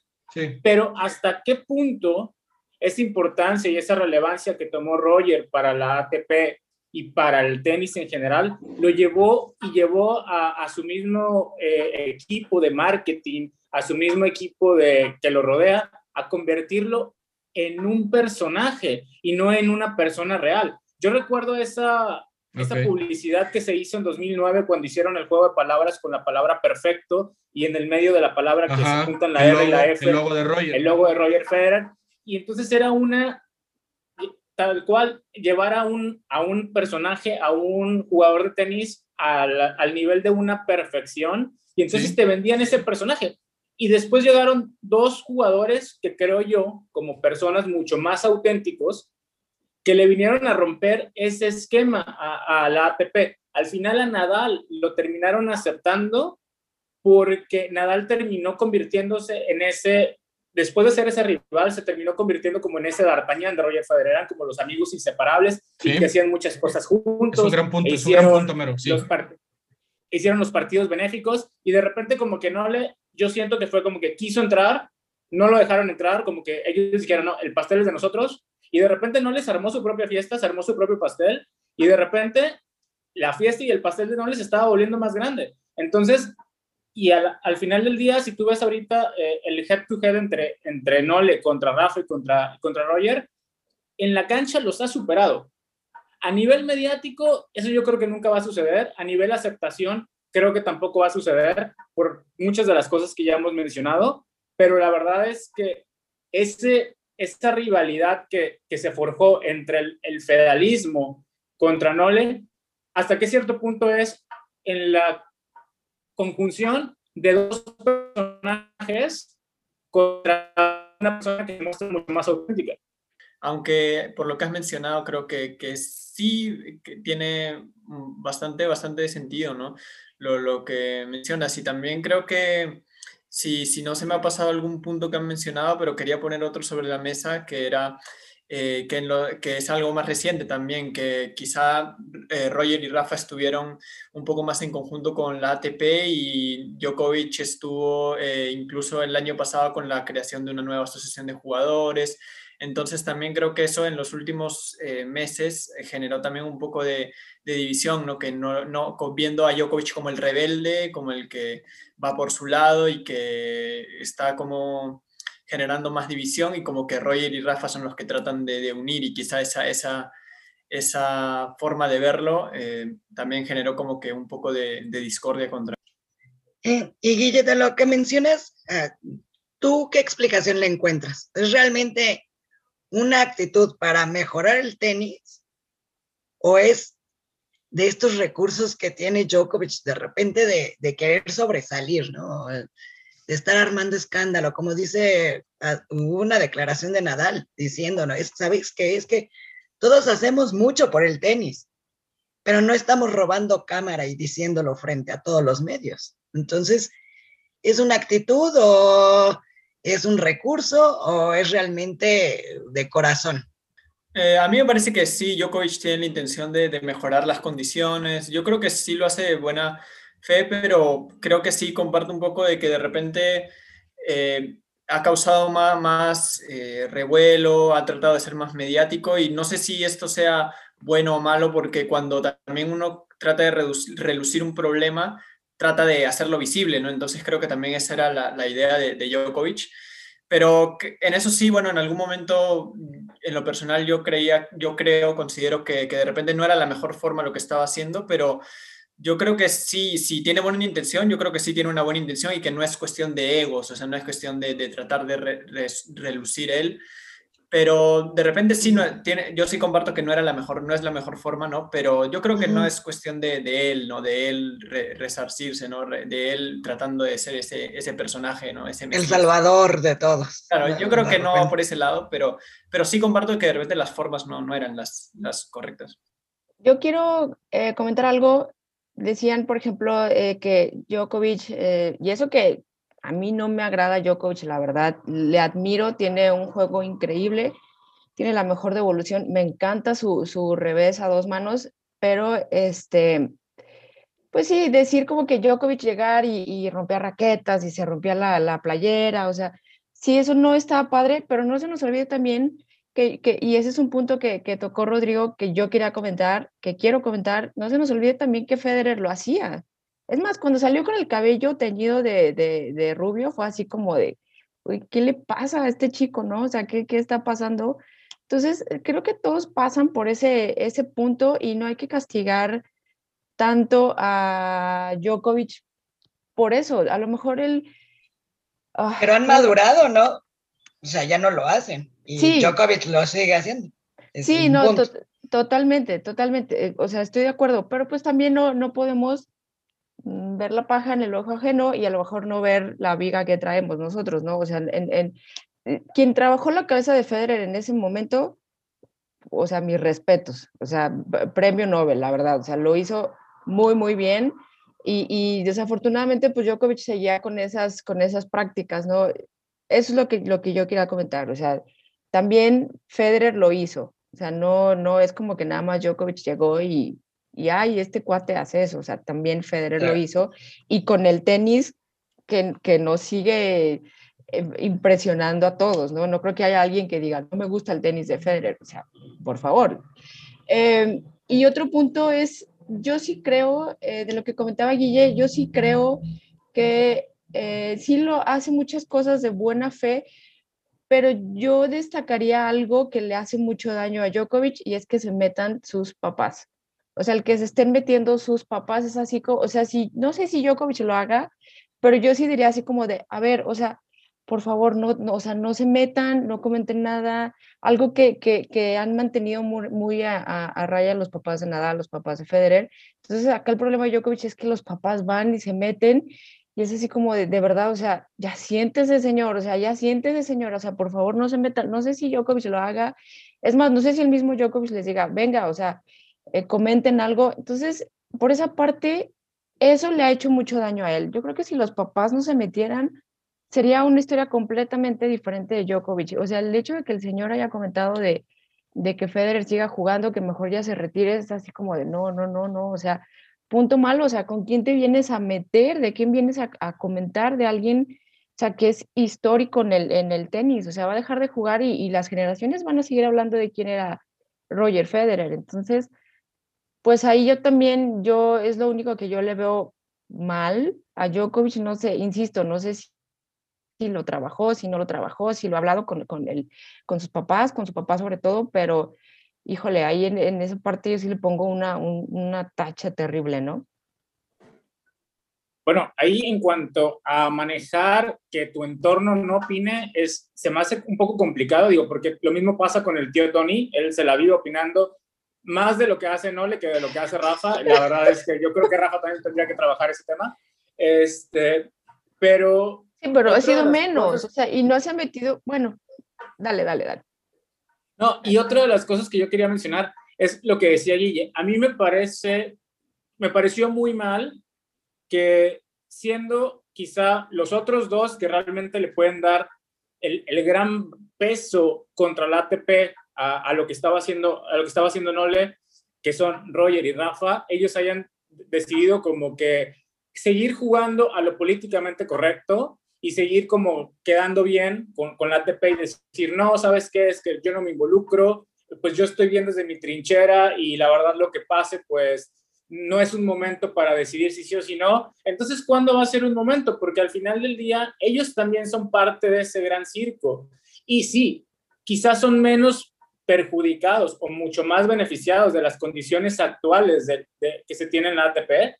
[SPEAKER 5] pero hasta qué punto esa importancia y esa relevancia que tomó Roger para la ATP y para el tenis en general, lo llevó y llevó a, su mismo eh, equipo de marketing, a su mismo equipo de, que lo rodea, a convertirlo en un personaje y no en una persona real. Yo recuerdo esa, esa publicidad que se hizo en 2009 cuando hicieron el juego de palabras con la palabra perfecto y en el medio de la palabra que se juntan la R y la F.
[SPEAKER 1] El logo de Roger.
[SPEAKER 5] El logo de Roger Federer y entonces era una, tal cual, llevar a un, a un personaje, a un jugador de tenis al, al nivel de una perfección, y entonces te vendían ese personaje. Y después llegaron dos jugadores que creo yo, como personas mucho más auténticos, que le vinieron a romper ese esquema a, a la ATP. Al final a Nadal lo terminaron aceptando porque Nadal terminó convirtiéndose en ese después de ser ese rival, se terminó convirtiendo como en ese D'Artagnan de Roger Federer, eran como los amigos inseparables y que hacían muchas cosas juntos.
[SPEAKER 1] Es un gran punto, es un gran punto, Mero. Sí.
[SPEAKER 5] Los hicieron los partidos benéficos y de repente como que no le, yo siento que fue como que quiso entrar, no lo dejaron entrar, como que ellos dijeron, no, el pastel es de nosotros, y de repente no les armó su propia fiesta, se armó su propio pastel, y de repente la fiesta y el pastel de no les estaba volviendo más grande. Entonces, y al, al, final del día, si tú ves ahorita eh, el head-to-head entre, entre Nole contra Rafa y contra, contra Roger, en la cancha los ha superado. A nivel mediático, eso yo creo que nunca va a suceder. A nivel aceptación, creo que tampoco va a suceder por muchas de las cosas que ya hemos mencionado. Pero la verdad es que ese, esta rivalidad que, que se forjó entre el, el federalismo contra Nole, hasta qué cierto punto es en la conjunción de dos personajes contra una persona que muestra mucho más auténtica.
[SPEAKER 3] Aunque por lo que has mencionado, creo que, que sí que tiene bastante, bastante sentido, ¿no? Lo, lo que mencionas. Y también creo que si, si no se me ha pasado algún punto que han mencionado, pero quería poner otro sobre la mesa, que era eh, que, es algo más reciente también, que quizá eh, Roger y Rafa estuvieron un poco más en conjunto con la ATP y Djokovic estuvo eh, incluso el año pasado con la creación de una nueva asociación de jugadores. Entonces también creo que eso en los últimos meses generó también un poco de, de división, ¿no? que no, no, viendo a Djokovic como el rebelde, como el que va por su lado y que está como generando más división y como que Roger y Rafa son los que tratan de, unir y quizá esa, esa, esa forma de verlo eh, también generó como que un poco de, discordia contra.
[SPEAKER 2] Eh, y Guille, de lo que mencionas, eh, ¿tú qué explicación le encuentras? ¿Es realmente una actitud para mejorar el tenis o es de estos recursos que tiene Djokovic de repente de, querer sobresalir, ¿no? de estar armando escándalo, como dice, ah, una declaración de Nadal diciendo, ¿no? ¿sabéis qué? Es que todos hacemos mucho por el tenis, pero no estamos robando cámara y diciéndolo frente a todos los medios. Entonces, ¿es una actitud o es un recurso o es realmente de corazón?
[SPEAKER 3] Eh, a mí me parece que sí, Djokovic tiene la intención de, mejorar las condiciones. Yo creo que sí lo hace de buena fe, pero creo que sí comparto un poco de que de repente eh, ha causado más, más eh, revuelo, ha tratado de ser más mediático y no sé si esto sea bueno o malo porque cuando también uno trata de relucir un problema, trata de hacerlo visible, ¿no? Entonces creo que también esa era la, idea de, de, Djokovic. Pero en eso sí, bueno, en algún momento, en lo personal, yo creía, yo creo, considero que, de repente no era la mejor forma lo que estaba haciendo, pero yo creo que sí, si tiene buena intención, yo creo que sí tiene una buena intención y que no es cuestión de egos, o sea, no es cuestión de tratar de relucir él, pero de repente sí, no, tiene, yo sí comparto que no era la mejor, no es la mejor forma, ¿no? Pero yo creo que no es cuestión de, de él, ¿no? De él resarcirse, ¿no? De él tratando de ser ese, ese personaje, ¿no? Ese
[SPEAKER 2] El salvador de todos.
[SPEAKER 3] Claro, yo creo que no va por ese lado, pero, pero sí comparto que de repente las formas no, no eran las, las correctas.
[SPEAKER 4] Yo quiero eh, comentar algo decían, por ejemplo, eh, que Djokovic, eh, y eso que a mí no me agrada Djokovic, la verdad, le admiro, tiene un juego increíble, tiene la mejor devolución, me encanta su, su revés a dos manos, pero este, pues sí, decir como que Djokovic llegar y, y rompía raquetas y se rompía la, la playera, o sea, sí, eso no está padre, pero no se nos olvide también que, y ese es un punto que, que, tocó Rodrigo, que yo quería comentar, que quiero comentar, no se nos olvide también que Federer lo hacía. Es más, cuando salió con el cabello teñido de, de, de rubio, fue así como de, ¿qué le pasa a este chico, no? O sea, ¿qué, qué está pasando? Entonces, eh, creo que todos pasan por ese, ese punto y no hay que castigar tanto a Djokovic por eso. A lo mejor él...
[SPEAKER 2] Ah, Pero han madurado, ¿no? O sea, ya no lo hacen. Y sí. Djokovic lo sigue haciendo.
[SPEAKER 4] sí, no, to totalmente, totalmente. Eh, o sea, estoy de acuerdo, pero pues también no, no podemos ver la paja en el ojo ajeno y a lo mejor no ver la viga que traemos nosotros, ¿no? O sea, en, en, quien trabajó la cabeza de Federer en ese momento, o sea, mis respetos, o sea, premio Nobel, la verdad, o sea, lo hizo muy, muy bien. Y, y, desafortunadamente, pues Djokovic seguía con esas, con esas prácticas, ¿no? Eso es lo que, lo que yo quería comentar. O sea, también Federer lo hizo. O sea, no, no es como que nada más Djokovic llegó y, y ay, este cuate hace eso. O sea, también Federer lo hizo. Y con el tenis que, que nos sigue eh, impresionando a todos, ¿no? No creo que haya alguien que diga, no me gusta el tenis de Federer. O sea, por favor. Eh, y otro punto es, yo sí creo, eh, de lo que comentaba Guille, yo sí creo que eh, sí lo hace muchas cosas de buena fe, pero yo destacaría algo que le hace mucho daño a Djokovic y es que se metan sus papás. O sea, el que se estén metiendo sus papás es así como, o sea, si, no sé si Djokovic lo haga, pero yo sí diría así como de, a ver, o sea, por favor, no, no, o sea, no se metan, no comenten nada, algo que, que, que han mantenido muy, muy a, a, raya los papás de Nadal, los papás de Federer. Entonces, acá el problema de Djokovic es que los papás van y se meten y es así como de, de verdad, o sea, ya siéntese, señor, o sea, ya siéntese, señor, o sea, por favor, no se metan, no sé si Djokovic lo haga, es más, no sé si el mismo Djokovic les diga, venga, o sea, eh, comenten algo. Entonces, por esa parte, eso le ha hecho mucho daño a él. Yo creo que si los papás no se metieran, sería una historia completamente diferente de Djokovic. O sea, el hecho de que el señor haya comentado de, de que Federer siga jugando, que mejor ya se retire, es así como de no, no, no, no, o sea, punto malo, o sea, ¿con quién te vienes a meter? ¿De quién vienes a, comentar? De alguien, o sea, que es histórico en el, en el tenis, o sea, va a dejar de jugar y, y las generaciones van a seguir hablando de quién era Roger Federer. Entonces, pues ahí yo también, yo es lo único que yo le veo mal a Djokovic, no sé, insisto, no sé si, lo trabajó, si no lo trabajó, si lo ha hablado con, con, con sus papás, con su papá sobre todo, pero híjole, ahí en, esa parte yo sí le pongo una, una tacha terrible, ¿no?
[SPEAKER 5] Bueno, ahí en cuanto a manejar que tu entorno no opine, es, se me hace un poco complicado, digo, porque lo mismo pasa con el tío Tony, él se la vive opinando más de lo que hace Nole que de lo que hace Rafa. La verdad es que yo creo que Rafa también tendría que trabajar ese tema. Este, pero...
[SPEAKER 4] Sí, pero ha sido menos, o sea, y no se ha metido, bueno, dale, dale, dale.
[SPEAKER 5] No, y otra de las cosas que yo quería mencionar es lo que decía Guille. A mí me parece, me pareció muy mal que siendo quizá los otros dos que realmente le pueden dar el, el gran peso contra la ATP a, lo que estaba haciendo, a lo que estaba haciendo Nole, que son Roger y Rafa, ellos hayan decidido como que seguir jugando a lo políticamente correcto y seguir como quedando bien con, con la ATP y decir, no, ¿sabes qué? Es que yo no me involucro, pues yo estoy bien desde mi trinchera y la verdad lo que pase, pues no es un momento para decidir si sí o si no. Entonces, ¿cuándo va a ser un momento? Porque al final del día, ellos también son parte de ese gran circo. Y sí, quizás son menos perjudicados o mucho más beneficiados de las condiciones actuales que se tienen en la ATP,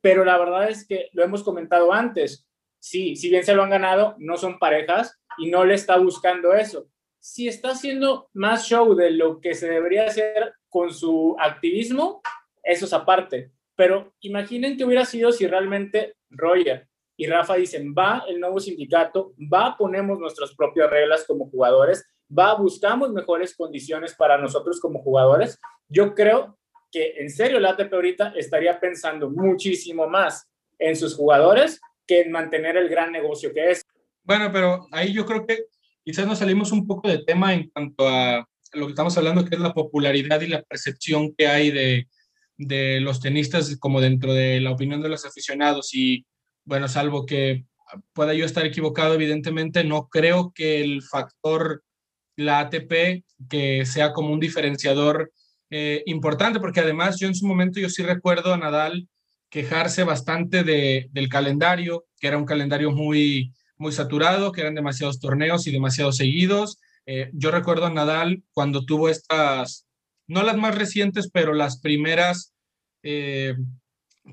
[SPEAKER 5] pero la verdad es que lo hemos comentado antes, sí, si bien se lo han ganado, no son parejas y no le está buscando eso. Si está haciendo más show de lo que se debería hacer con su activismo, eso es aparte. Pero imaginen que hubiera sido si realmente Roger y Rafa dicen, va el nuevo sindicato, va, ponemos nuestras propias reglas como jugadores va, buscamos mejores condiciones para nosotros como jugadores, yo creo que en serio la ATP ahorita estaría pensando muchísimo más en sus jugadores que en mantener el gran negocio que es.
[SPEAKER 1] Bueno, pero ahí yo creo que quizás nos salimos un poco de tema en cuanto a lo que estamos hablando, que es la popularidad y la percepción que hay de, de los tenistas como dentro de la opinión de los aficionados. Y bueno, salvo que pueda yo estar equivocado, evidentemente, no creo que el factor la ATP que sea como un diferenciador eh, importante, porque además yo en su momento yo sí recuerdo a Nadal quejarse bastante de, del calendario, que era un calendario muy, muy saturado, que eran demasiados torneos y demasiados seguidos. Eh, yo recuerdo a Nadal cuando tuvo estas, no las más recientes, pero las primeras eh,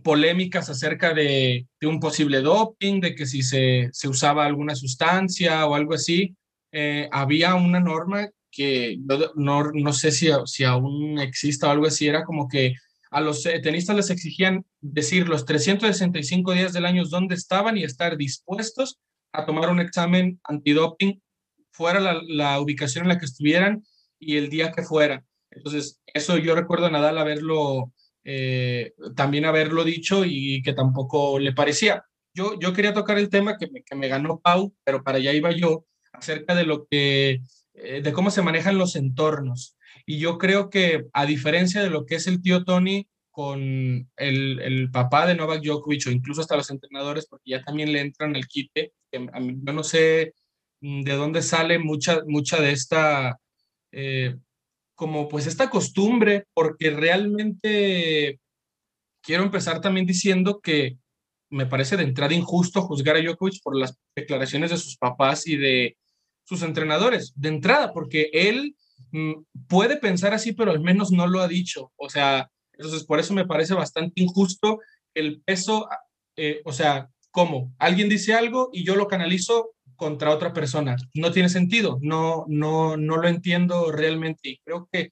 [SPEAKER 1] polémicas acerca de, de, un posible doping, de que si se, se usaba alguna sustancia o algo así. Eh, había una norma que no, no sé si, si aún existe o algo así, era como que a los tenistas les exigían decir los 365 días del año dónde estaban y estar dispuestos a tomar un examen antidoping fuera la, la ubicación en la que estuvieran y el día que fuera. Entonces, eso yo recuerdo a Nadal haberlo, eh, también haberlo dicho y que tampoco le parecía. Yo, yo quería tocar el tema que me, que me ganó Pau, pero para allá iba yo, acerca de lo que, eh, de cómo se manejan los entornos. Y yo creo que a diferencia de lo que es el tío Tony con el, el papá de Novak Djokovic o incluso hasta los entrenadores, porque ya también le entran el quite, que a mí, yo no sé mm, de dónde sale mucha, mucha de esta, eh, como pues esta costumbre, porque realmente quiero empezar también diciendo que me parece de entrada injusto juzgar a Djokovic por las declaraciones de sus papás y de sus entrenadores, de entrada, porque él mm, puede pensar así, pero al menos no lo ha dicho. O sea, entonces por eso me parece bastante injusto el peso, eh, o sea, ¿cómo? Alguien dice algo y yo lo canalizo contra otra persona. No tiene sentido, no, no, no lo entiendo realmente. Y creo que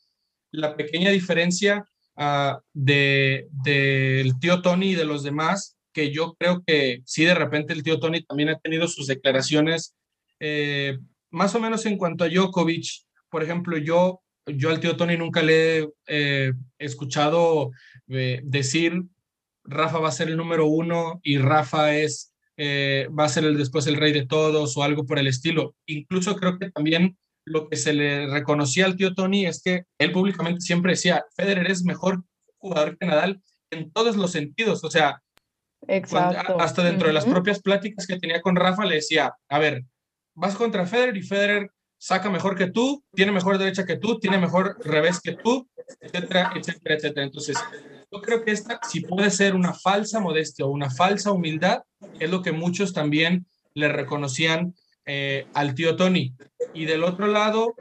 [SPEAKER 1] la pequeña diferencia uh, de, del tío Tony y de los demás, que yo creo que sí, de repente el tío Tony también ha tenido sus declaraciones, eh, más o menos en cuanto a Djokovic, por ejemplo, yo, yo al tío Tony nunca le he eh, escuchado eh, decir, Rafa va a ser el número uno y Rafa es eh, va a ser el, después el rey de todos o algo por el estilo. Incluso creo que también lo que se le reconocía al tío Tony es que él públicamente siempre decía, Federer es mejor jugador que Nadal en todos los sentidos. O sea, hasta dentro de las propias pláticas que tenía con Rafa le decía, a ver, vas contra Federer y Federer saca mejor que tú, tiene mejor derecha que tú, tiene mejor revés que tú, etcétera, etcétera, etcétera. Entonces, yo creo que esta, si puede ser una falsa modestia o una falsa humildad, es lo que muchos también le reconocían eh, al tío Tony. Y del otro lado,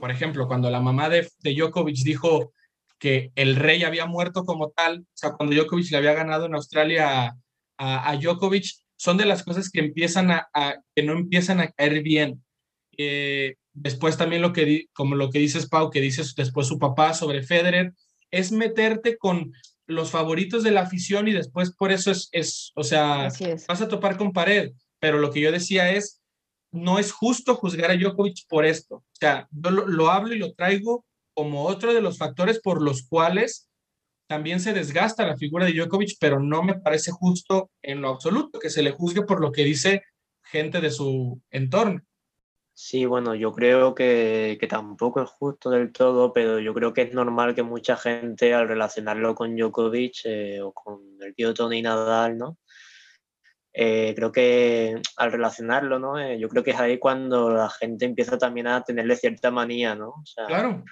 [SPEAKER 1] por ejemplo, cuando la mamá de, de Djokovic dijo que el rey había muerto como tal, o sea, cuando Djokovic le había ganado en Australia a, a, Djokovic, son de las cosas que empiezan a, que no empiezan a caer bien. Eh, después también lo que, como lo que dices, Pau, que dices después su papá sobre Federer, es meterte con los favoritos de la afición y después por eso es, es o sea, vas a topar con pared. Pero lo que yo decía es, no es justo juzgar a Djokovic por esto. O sea, yo lo, hablo y lo traigo como otro de los factores por los cuales también se desgasta la figura de Djokovic, pero no me parece justo en lo absoluto que se le juzgue por lo que dice gente de su entorno.
[SPEAKER 6] Sí, bueno, yo creo que, que, tampoco es justo del todo, pero yo creo que es normal que mucha gente al relacionarlo con Djokovic eh, o con el tío Tony Nadal, ¿no? Eh, creo que al relacionarlo, ¿no? Eh, yo creo que es ahí cuando la gente empieza también a tenerle cierta manía, ¿no? O
[SPEAKER 1] sea, claro.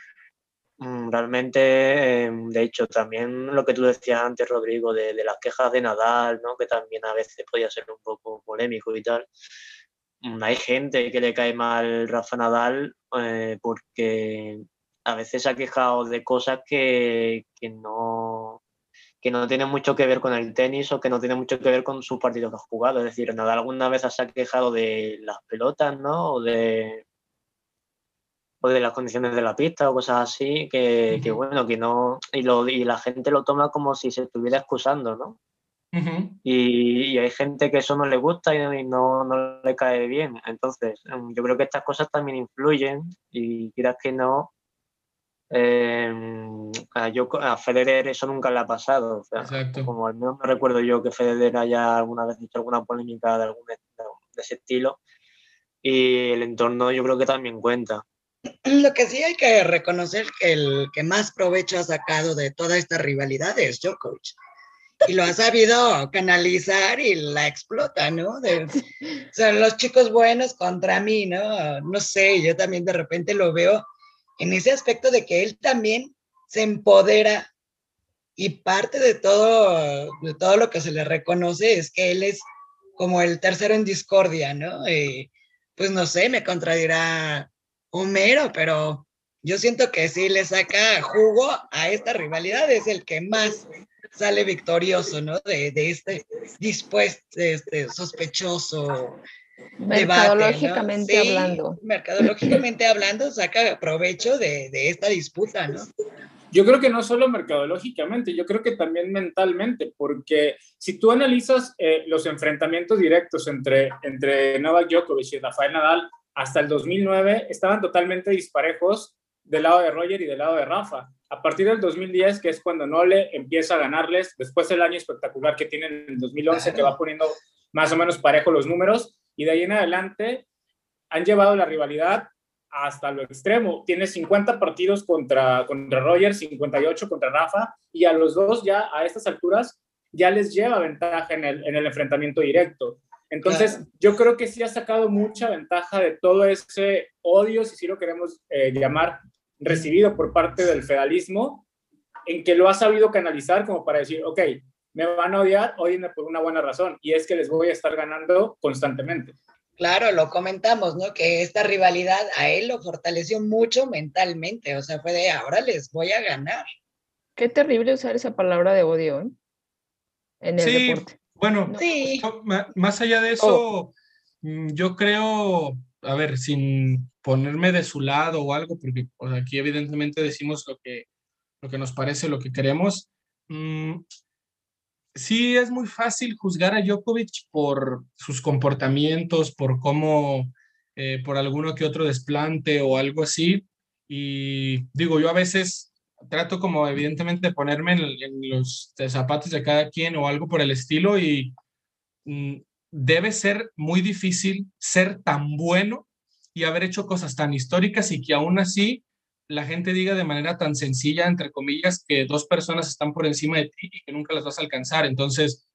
[SPEAKER 6] Mm, realmente, em, de hecho, también lo que tú decías antes, Rodrigo, de, de las quejas de Nadal, ¿no? Que también a veces podía ser un poco polémico y tal Mm, hay gente que le cae mal Rafa Nadal eh, porque a veces se ha quejado de cosas que, que, no, que no tienen mucho que ver con el tenis o que no tienen mucho que ver con sus partidos que ha jugado. Es decir, Nadal alguna vez se ha quejado de las pelotas, ¿no? O de, o de las condiciones de la pista o cosas así, que, que bueno, que no. Y, lo, y la gente lo toma como si se estuviera excusando, ¿no? y, hay gente que eso no le gusta y no, no, le cae bien. Entonces, em, yo creo que estas cosas también influyen y quieras que no, eh, a, yo, a Federer eso nunca le ha pasado. como al menos me recuerdo yo que Federer haya alguna vez dicho alguna polémica de, algún, de ese estilo. Y el entorno yo creo que también cuenta.
[SPEAKER 2] Lo que sí hay que reconocer que el que más provecho ha sacado de toda esta rivalidad es Djokovic y lo ha sabido canalizar y la explota, ¿no? De, [laughs] son los chicos buenos contra mí, ¿no? No sé, yo también de repente lo veo en ese aspecto de que él también se empodera y parte de todo, de todo lo que se le reconoce es que él es como el tercero en discordia, ¿no? pues no sé, me contradirá Homero, pero yo siento que sí le saca jugo a esta rivalidad, es el que más sale victorioso, ¿no? De, de este dispuesto, este sospechoso.
[SPEAKER 4] Mercadológicamente hablando.
[SPEAKER 2] Mercadológicamente hablando, saca provecho de, de, esta disputa, ¿no?
[SPEAKER 5] Yo creo que no solo mercadológicamente, yo creo que también mentalmente, porque si tú analizas eh, los enfrentamientos directos entre, entre Novak Djokovic y Rafael Nadal, hasta el 2009 estaban totalmente disparejos del lado de Roger y del lado de Rafa. A partir del 2010, que es cuando Nole empieza a ganarles, después del año espectacular que tienen en el 2011, que va poniendo más o menos parejo los números, y de ahí en adelante han llevado la rivalidad hasta lo extremo. Tiene 50 partidos contra, contra Roger, 58 contra Rafa, y a los dos ya a estas alturas ya les lleva ventaja en el, en el enfrentamiento directo. Entonces, yo creo que sí ha sacado mucha ventaja de todo ese odio, si sí lo queremos eh, llamar, recibido por parte del federalismo, en que lo ha sabido canalizar como para decir, ok, me van a odiar, odienme por una buena razón, y es que les voy a estar ganando constantemente.
[SPEAKER 2] Claro, lo comentamos, ¿no? Que esta rivalidad a él lo fortaleció mucho mentalmente, o sea, fue de ahora les voy a ganar.
[SPEAKER 4] Qué terrible usar esa palabra de odio ¿eh?
[SPEAKER 1] en el sí, deporte. Bueno, sí. más allá de eso, oh. mm, yo creo, a ver, sin ponerme de su lado o algo, porque aquí evidentemente decimos lo que, lo que nos parece, lo que queremos. Mm, sí es muy fácil juzgar a Djokovic por sus comportamientos, por cómo, eh, por alguno que otro desplante o algo así. Y digo, yo a veces trato como evidentemente de ponerme en, los zapatos de cada quien o algo por el estilo y mm, debe ser muy difícil ser tan bueno y haber hecho cosas tan históricas y que aún así la gente diga de manera tan sencilla, entre comillas, que dos personas están por encima de ti y que nunca las vas a alcanzar. Entonces,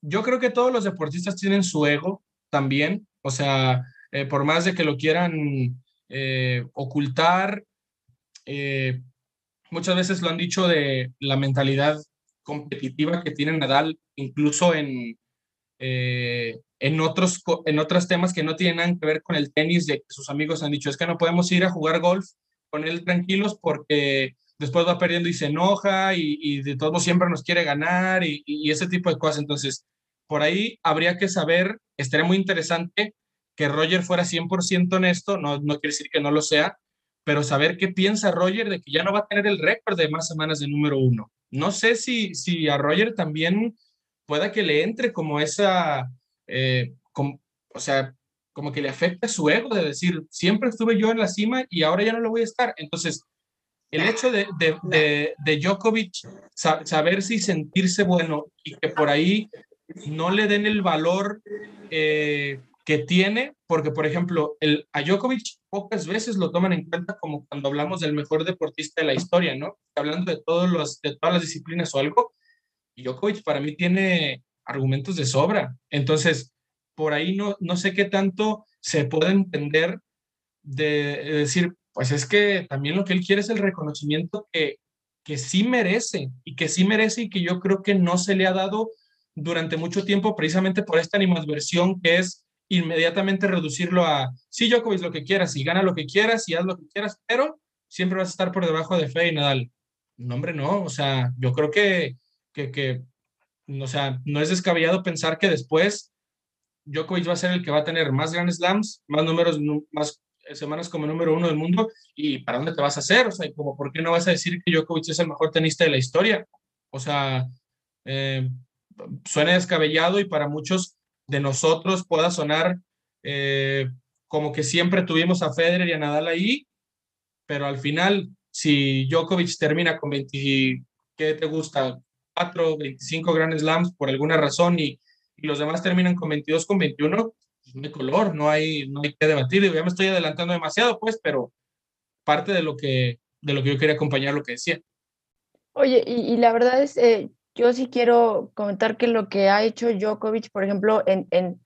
[SPEAKER 1] yo creo que todos los deportistas tienen su ego también, o sea, eh, por más de que lo quieran eh, ocultar, eh, muchas veces lo han dicho de la mentalidad competitiva que tiene Nadal, incluso en, en, otros, en otros temas que no tienen nada que ver con el tenis, de que sus amigos han dicho, es que no podemos ir a jugar golf con él tranquilos porque después va perdiendo y se enoja y, de todos siempre nos quiere ganar y, ese tipo de cosas. Entonces, por ahí habría que saber, estaría muy interesante que Roger fuera 100% honesto, no, no quiere decir que no lo sea, pero saber qué piensa Roger de que ya no va a tener el récord de más semanas de número uno. No sé si, si a Roger también pueda que le entre como esa, eh, o sea, como que le afecta su ego de decir, siempre estuve yo en la cima y ahora ya no lo voy a estar. Entonces, el hecho de, de, de, Djokovic saber si sentirse bueno y que por ahí no le den el valor eh, que tiene, porque por ejemplo, el, a Djokovic pocas veces lo toman en cuenta como cuando hablamos del mejor deportista de la historia, ¿no? Hablando de, todos los, de todas las disciplinas o algo, Djokovic para mí tiene argumentos de sobra. Entonces, por ahí no, no sé qué tanto se puede entender de, decir, pues es que también lo que él quiere es el reconocimiento que, que sí merece y que sí merece y que yo creo que no se le ha dado durante mucho tiempo precisamente por esta animadversión que es inmediatamente reducirlo a, sí, Djokovic, lo que quieras, y gana lo que quieras, y haz lo que quieras, pero siempre vas a estar por debajo de Fede y Nadal. No, hombre, no, o sea, yo creo que, que, que, o sea, no es descabellado pensar que después Djokovic va a ser el que va a tener más Grand Slams, más números, más semanas como número uno del mundo, y ¿para dónde te vas a hacer? O sea, como, ¿por qué no vas a decir que Djokovic es el mejor tenista de la historia? O sea, eh, suena descabellado y para muchos de nosotros pueda sonar eh, como que siempre tuvimos a Federer y a Nadal ahí, pero al final, si Djokovic termina con 20, ¿qué te gusta? 4, 25 Grand Slams por alguna razón y y los demás terminan con 22, con 21, pues no color, no hay, no hay que debatir. ya me estoy adelantando demasiado, pues, pero parte de lo que, de lo que yo quería acompañar lo que decía.
[SPEAKER 4] Oye, y, la verdad es, eh, yo sí quiero comentar que lo que ha hecho Djokovic, por ejemplo, en, en,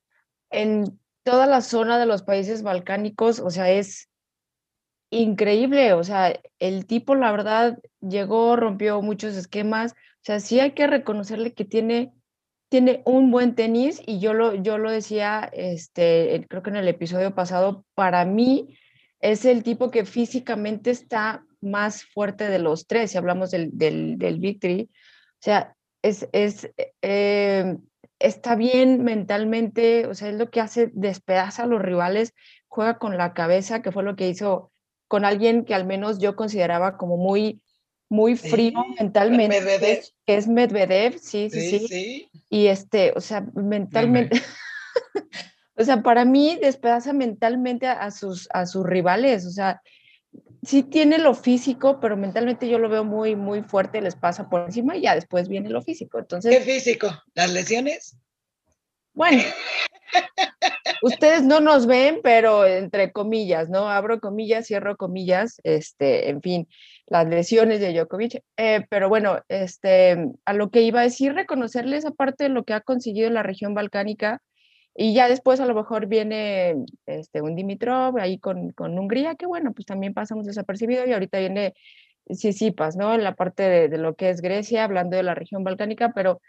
[SPEAKER 4] en toda la zona de los países balcánicos, o sea, es increíble, o sea, el tipo, la verdad, llegó, rompió muchos esquemas, o sea, sí hay que reconocerle que tiene tiene un buen tenis y yo lo, yo lo decía, este, creo que en el episodio pasado, para mí es el tipo que físicamente está más fuerte de los tres, si hablamos del, del, del Victory. O sea, es, es, eh, está bien mentalmente, o sea, es lo que hace, despedaza a los rivales, juega con la cabeza, que fue lo que hizo con alguien que al menos yo consideraba como muy muy frío mentalmente, Medvedev. Que es Medvedev, sí, sí, sí, Y este, o sea, mentalmente, [laughs] o sea, para mí despedaza mentalmente a, sus, a sus rivales, o sea, sí tiene lo físico, pero mentalmente yo lo veo muy, muy fuerte, les pasa por encima y ya después viene lo físico. Entonces,
[SPEAKER 2] ¿Qué físico? ¿Las lesiones?
[SPEAKER 4] Bueno, ustedes no nos ven, pero entre comillas, ¿no? Abro comillas, cierro comillas, este, en fin, las lesiones de Djokovic. Eh, pero bueno, este, a lo que iba a decir, reconocerle esa parte de lo que ha conseguido en la región balcánica. Y ya después a lo mejor viene este, un Dimitrov ahí con, con Hungría, que bueno, pues también pasamos desapercibido. Y ahorita viene Sisipas, ¿no? En la parte de, de, lo que es Grecia, hablando de la región balcánica, pero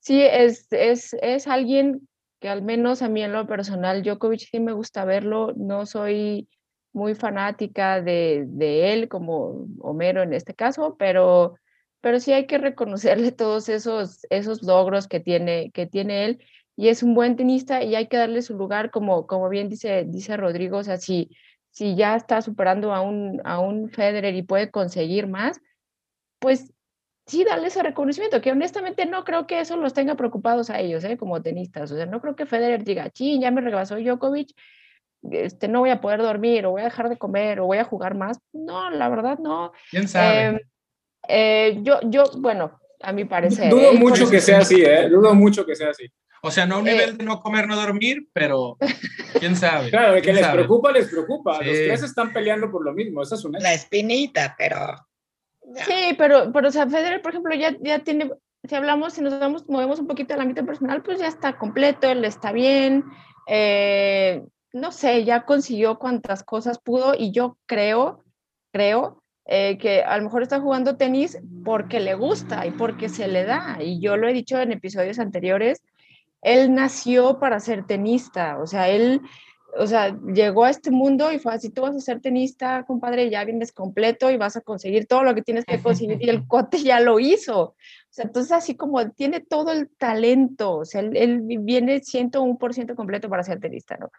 [SPEAKER 4] sí, es, es, es alguien que al menos a mí en lo personal, Djokovic sí me gusta verlo, no soy muy fanática de, de, él como Homero en este caso, pero, pero sí hay que reconocerle todos esos, esos logros que tiene, que tiene él y es un buen tenista y hay que darle su lugar como, como bien dice, dice Rodrigo, o sea, si, si ya está superando a un, a un Federer y puede conseguir más, pues sí darle ese reconocimiento, que honestamente no creo que eso los tenga preocupados a ellos, ¿eh? como tenistas. O sea, no creo que Federer diga, sí, ya me rebasó Djokovic, este, no voy a poder dormir, o voy a dejar de comer, o voy a jugar más. No, la verdad no.
[SPEAKER 1] ¿Quién sabe?
[SPEAKER 4] Em, eh, yo, yo, bueno, a mi parecer.
[SPEAKER 5] Dudo ¿eh? mucho que sea así, ¿eh? Dudo mucho que sea así.
[SPEAKER 1] O sea, no a un nivel eh, de no comer, no dormir, pero quién sabe. [laughs]
[SPEAKER 5] Claro, de que les preocupa, les preocupa. Los tres están peleando por lo mismo, esa es una.
[SPEAKER 2] La espinita, pero
[SPEAKER 4] Sí, pero, pero o sea, Federer, por ejemplo, ya, ya tiene, si hablamos, si nos vamos, movemos un poquito al ámbito personal, pues ya está completo, él está bien, eh, no sé, ya consiguió cuantas cosas pudo y yo creo, creo eh, que a lo mejor está jugando tenis porque le gusta y porque se le da. Y yo lo he dicho en episodios anteriores, él nació para ser tenista, o sea, él o sea, llegó a este mundo y fue así, tú vas a ser tenista, compadre, ya vienes completo y vas a conseguir todo lo que tienes que conseguir y el [laughs] cote ya lo hizo. O sea, entonces así como tiene todo el talento, o sea, él, viene 101% completo para ser tenista, ¿no?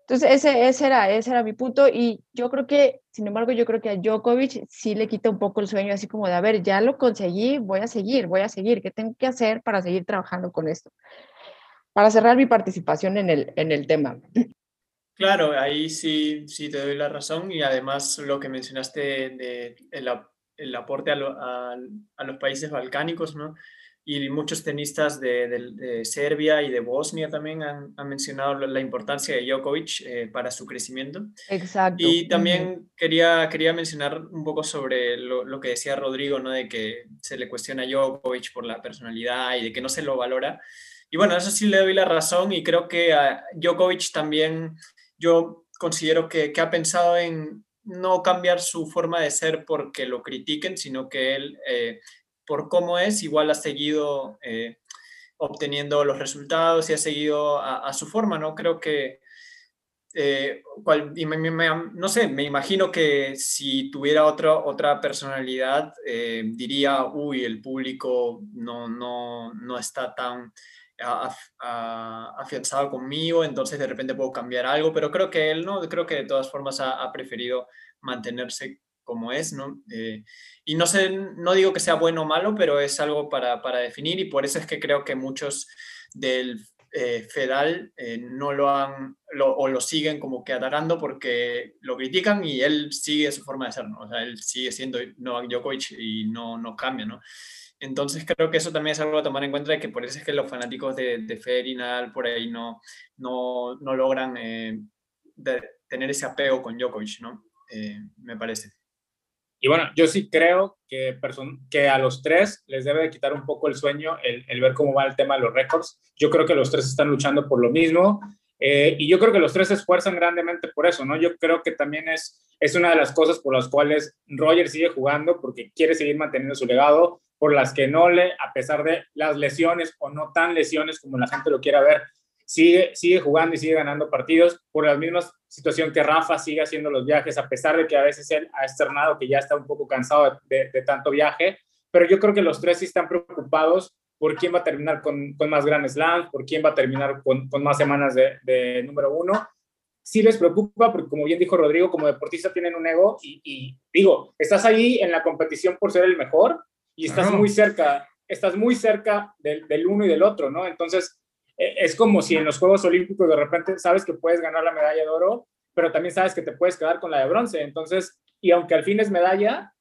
[SPEAKER 4] Entonces ese, ese, era, ese era mi punto y yo creo que, sin embargo, yo creo que a Djokovic sí le quita un poco el sueño, así como de, a ver, ya lo conseguí, voy a seguir, voy a seguir, ¿qué tengo que hacer para seguir trabajando con esto? Para cerrar mi participación en el, en el tema.
[SPEAKER 3] Claro, ahí sí, sí te doy la razón y además lo que mencionaste de el, aporte a, los países balcánicos, ¿no? Y muchos tenistas de, Serbia y de Bosnia también han, mencionado la importancia de Djokovic eh, para su crecimiento.
[SPEAKER 4] Exacto.
[SPEAKER 3] Y también quería, quería mencionar un poco sobre lo, lo, que decía Rodrigo, ¿no? De que se le cuestiona a Djokovic por la personalidad y de que no se lo valora. Y bueno, eso sí le doy la razón y creo que a Djokovic también yo considero que, ha pensado en no cambiar su forma de ser porque lo critiquen, sino que él, eh, por cómo es, igual ha seguido eh, obteniendo los resultados y ha seguido a, su forma, ¿no? Creo que, eh, no sé, me imagino que si tuviera otra, otra personalidad, diría, uy, el público no, no, no está tan afianzado conmigo, entonces de repente puedo cambiar algo, pero creo que él no, creo que de todas formas ha, preferido mantenerse como es, ¿no? Eh, y no sé, no digo que sea bueno o malo, pero es algo para, para definir y por eso es que creo que muchos del eh, Fedal eh, no lo han o lo siguen como que atacando porque lo critican y él sigue su forma de ser, ¿no? O sea, él sigue siendo Novak Djokovic y no, no cambia, ¿no? Entonces creo que eso también es algo a tomar en cuenta, de que por eso es que los fanáticos de, de Fer y Nadal por ahí no, no, no logran eh, tener ese apego con Djokovic, ¿no? Eh, me parece.
[SPEAKER 5] Y bueno, yo sí creo que, que a los tres les debe de quitar un poco el sueño el, el, ver cómo va el tema de los récords. Yo creo que los tres están luchando por lo mismo eh, y yo creo que los tres se esfuerzan grandemente por eso, ¿no? Yo creo que también es, es una de las cosas por las cuales Roger sigue jugando porque quiere seguir manteniendo su legado, por las que no le, a pesar de las lesiones o no tan lesiones como la gente lo quiera ver, sigue, sigue jugando y sigue ganando partidos por la misma situación que Rafa sigue haciendo los viajes, a pesar de que a veces él ha externado que ya está un poco cansado de, tanto viaje, pero yo creo que los tres sí están preocupados por quién va a terminar con, con más Grand Slams, por quién va a terminar con, con más semanas de, número uno. Sí les preocupa porque, como bien dijo Rodrigo, como deportista tienen un ego y digo, estás ahí en la competición por ser el mejor, y estás muy cerca, estás muy cerca del, del, uno y del otro, ¿no? Entonces, e, es como si en los Juegos Olímpicos de repente sabes que puedes ganar la medalla de oro, pero también sabes que te puedes quedar con la de bronce. Entonces, y aunque al fin es medalla,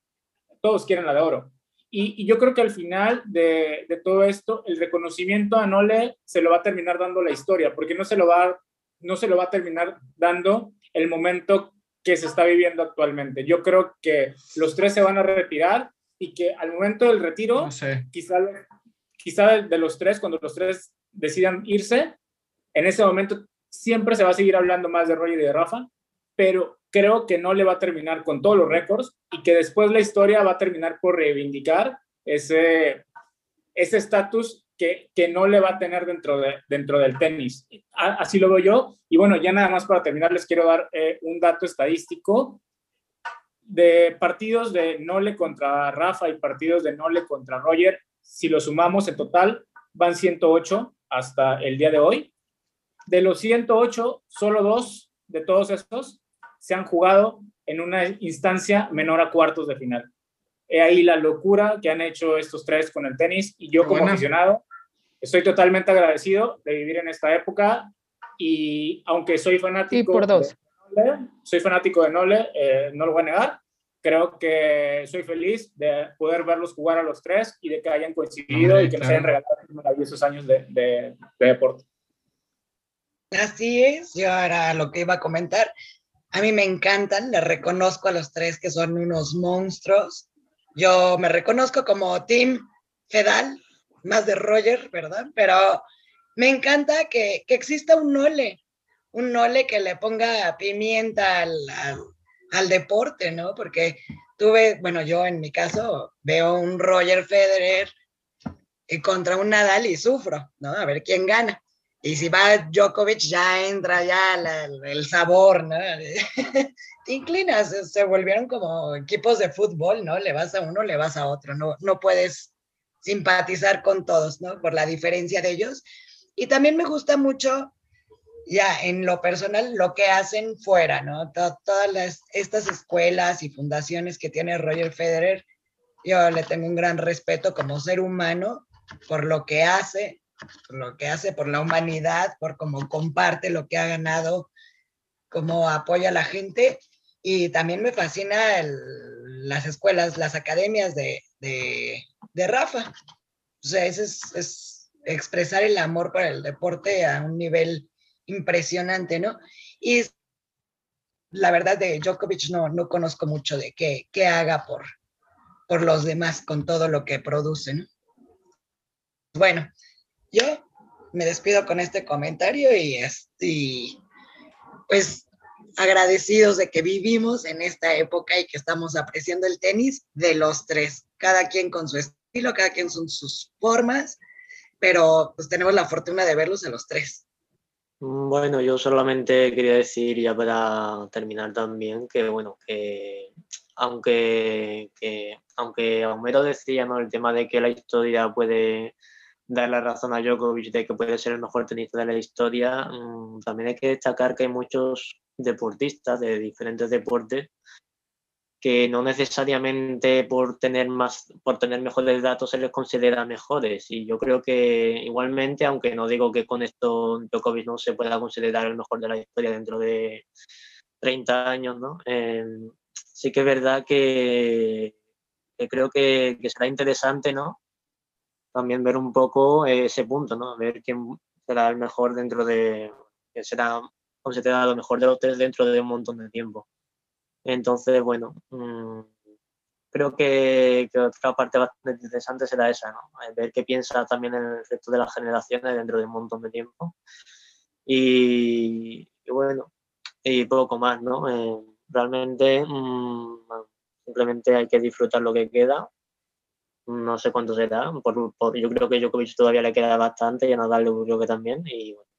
[SPEAKER 5] todos quieren la de oro. Y, y yo creo que al final de, de, todo esto, el reconocimiento a Nole se lo va a terminar dando la historia, porque no se lo va, no se lo va a terminar dando el momento que se está viviendo actualmente. Yo creo que los tres se van a retirar y que al momento del retiro, quizá, quizá de, los tres, cuando los tres decidan irse, en ese momento siempre se va a seguir hablando más de Roger y de Rafa, pero creo que no le va a terminar con todos los récords y que después la historia va a terminar por reivindicar ese ese estatus que, que, no le va a tener dentro, de, dentro del tenis. Así lo veo yo. Y bueno, ya nada más para terminar, les quiero dar eh, un dato estadístico de partidos de Nole contra Rafa y partidos de Nole contra Roger. Si lo sumamos en total, van 108 hasta el día de hoy. De los 108, solo dos de todos estos se han jugado en una instancia menor a cuartos de final. He ahí la locura que han hecho estos tres con el tenis y yo como aficionado estoy totalmente agradecido de vivir en esta época y aunque soy fanático
[SPEAKER 4] por dos.
[SPEAKER 5] Nole, soy fanático de Nole, eh, no lo voy a negar, creo que soy feliz de poder verlos jugar a los tres y de que hayan coincidido y que nos hayan regalado maravillosos años de, de, de deporte.
[SPEAKER 2] Así es, yo ahora lo que iba a comentar. A mí me encantan, les reconozco a los tres que son unos monstruos. Yo me reconozco como Team Fedal, más de Roger, ¿verdad? Pero me encanta que, que exista un Nole, un Nole que le ponga pimienta al, al, deporte, ¿no? Porque tuve, bueno, yo en mi caso veo un Roger Federer contra un Nadal y sufro, ¿no? A ver quién gana. Y si va Djokovic, ya entra ya el sabor, ¿no? [laughs] Inclinas, se volvieron como equipos de fútbol, ¿no? Le vas a uno, le vas a otro, no, no puedes simpatizar con todos, ¿no? Por la diferencia de ellos. Y también me gusta mucho, ya en lo personal, lo que hacen fuera, ¿no? todas las, estas escuelas y fundaciones que tiene Roger Federer, yo le tengo un gran respeto como ser humano por lo que hace, por lo que hace por la humanidad, por cómo comparte lo que ha ganado, cómo apoya a la gente. Y también me fascina el, las escuelas, las academias de, de, de Rafa. O sea, es, es, expresar el amor por el deporte a un nivel impresionante, ¿no? Y la verdad de Djokovic no, no conozco mucho de qué, qué haga por, por los demás con todo lo que producen. Bueno, yo me despido con este comentario y, este, pues agradecidos de que vivimos en esta época y que estamos apreciando el tenis de los tres, cada quien con su estilo, cada quien con sus formas, pero pues tenemos la fortuna de verlos a los tres.
[SPEAKER 6] Mm, bueno, yo solamente quería decir ya para terminar también que bueno, que aunque, que, aunque Homero decía ¿no? el tema de que la historia puede dar la razón a Djokovic de que puede ser el mejor tenista de la historia, mm, también hay que destacar que hay muchos deportistas de diferentes deportes que no necesariamente por tener más por tener mejores datos se les considera mejores y yo creo que igualmente aunque no digo que con esto Djokovic no se pueda considerar el mejor de la historia dentro de 30 años no eh, sí que es verdad que, creo que, será interesante no también ver un poco ese punto, ¿no? Ver quién será el mejor dentro de, quién será, o se te da lo mejor de los tres dentro de un montón de tiempo. Entonces, bueno, mmm, creo que, otra parte bastante interesante será esa, ¿no? Ver qué piensa también el resto de las generaciones dentro de un montón de tiempo. Y, y bueno, y poco más, ¿no? Eh, realmente mmm, simplemente hay que disfrutar lo que queda no sé cuánto será, por, por, yo creo que Djokovic todavía le queda bastante y a Nadal creo que también, y bueno,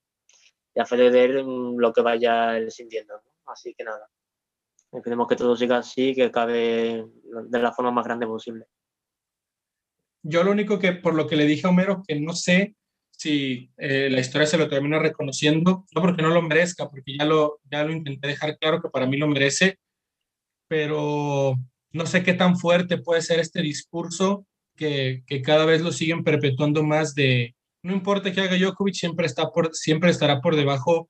[SPEAKER 6] ya Federer mm, lo que vaya sintiendo, ¿no? así que nada, esperemos que todo siga así, que acabe de la forma más grande posible.
[SPEAKER 1] Yo lo único que, por lo que le dije a Homero, que no sé si eh, la historia se lo termina reconociendo, no porque no lo merezca, porque ya lo, ya lo intenté dejar claro que para mí lo merece, pero no sé qué tan fuerte puede ser este discurso que, que, cada vez lo siguen perpetuando más de, no importa qué haga Djokovic, siempre, está por, siempre estará por debajo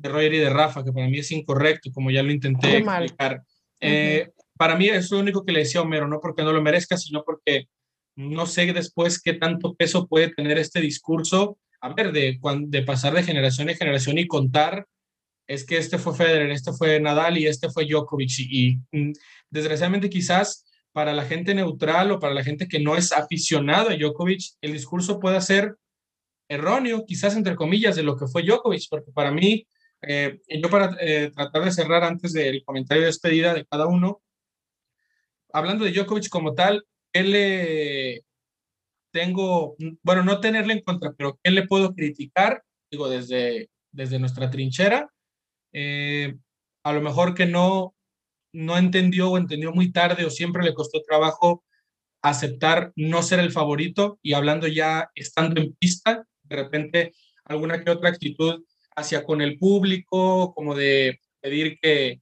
[SPEAKER 1] de Roger y de Rafa, que para mí es incorrecto, como ya lo intenté explicar. Eh, para mí es lo único que le decía a Homero, no porque no lo merezca, sino porque no sé después qué tanto peso puede tener este discurso, a ver, de, de pasar de generación en generación y contar, es que este fue Federer, este fue Nadal y este fue Djokovic. Y, y mm, desgraciadamente quizás para la gente neutral o para la gente que no es aficionado a Djokovic, el discurso pueda ser erróneo, quizás entre comillas, de lo que fue Djokovic, porque para mí, eh, yo para eh, tratar de cerrar antes del comentario de despedida de cada uno, hablando de Djokovic como tal, él, eh, tengo, bueno, no tenerle en contra, pero ¿qué le puedo criticar? Digo, desde, desde nuestra trinchera. Eh, a lo mejor que no, no entendió o entendió muy tarde o siempre le costó trabajo aceptar no ser el favorito y hablando ya estando en pista, de repente alguna que otra actitud hacia con el público, como de pedir que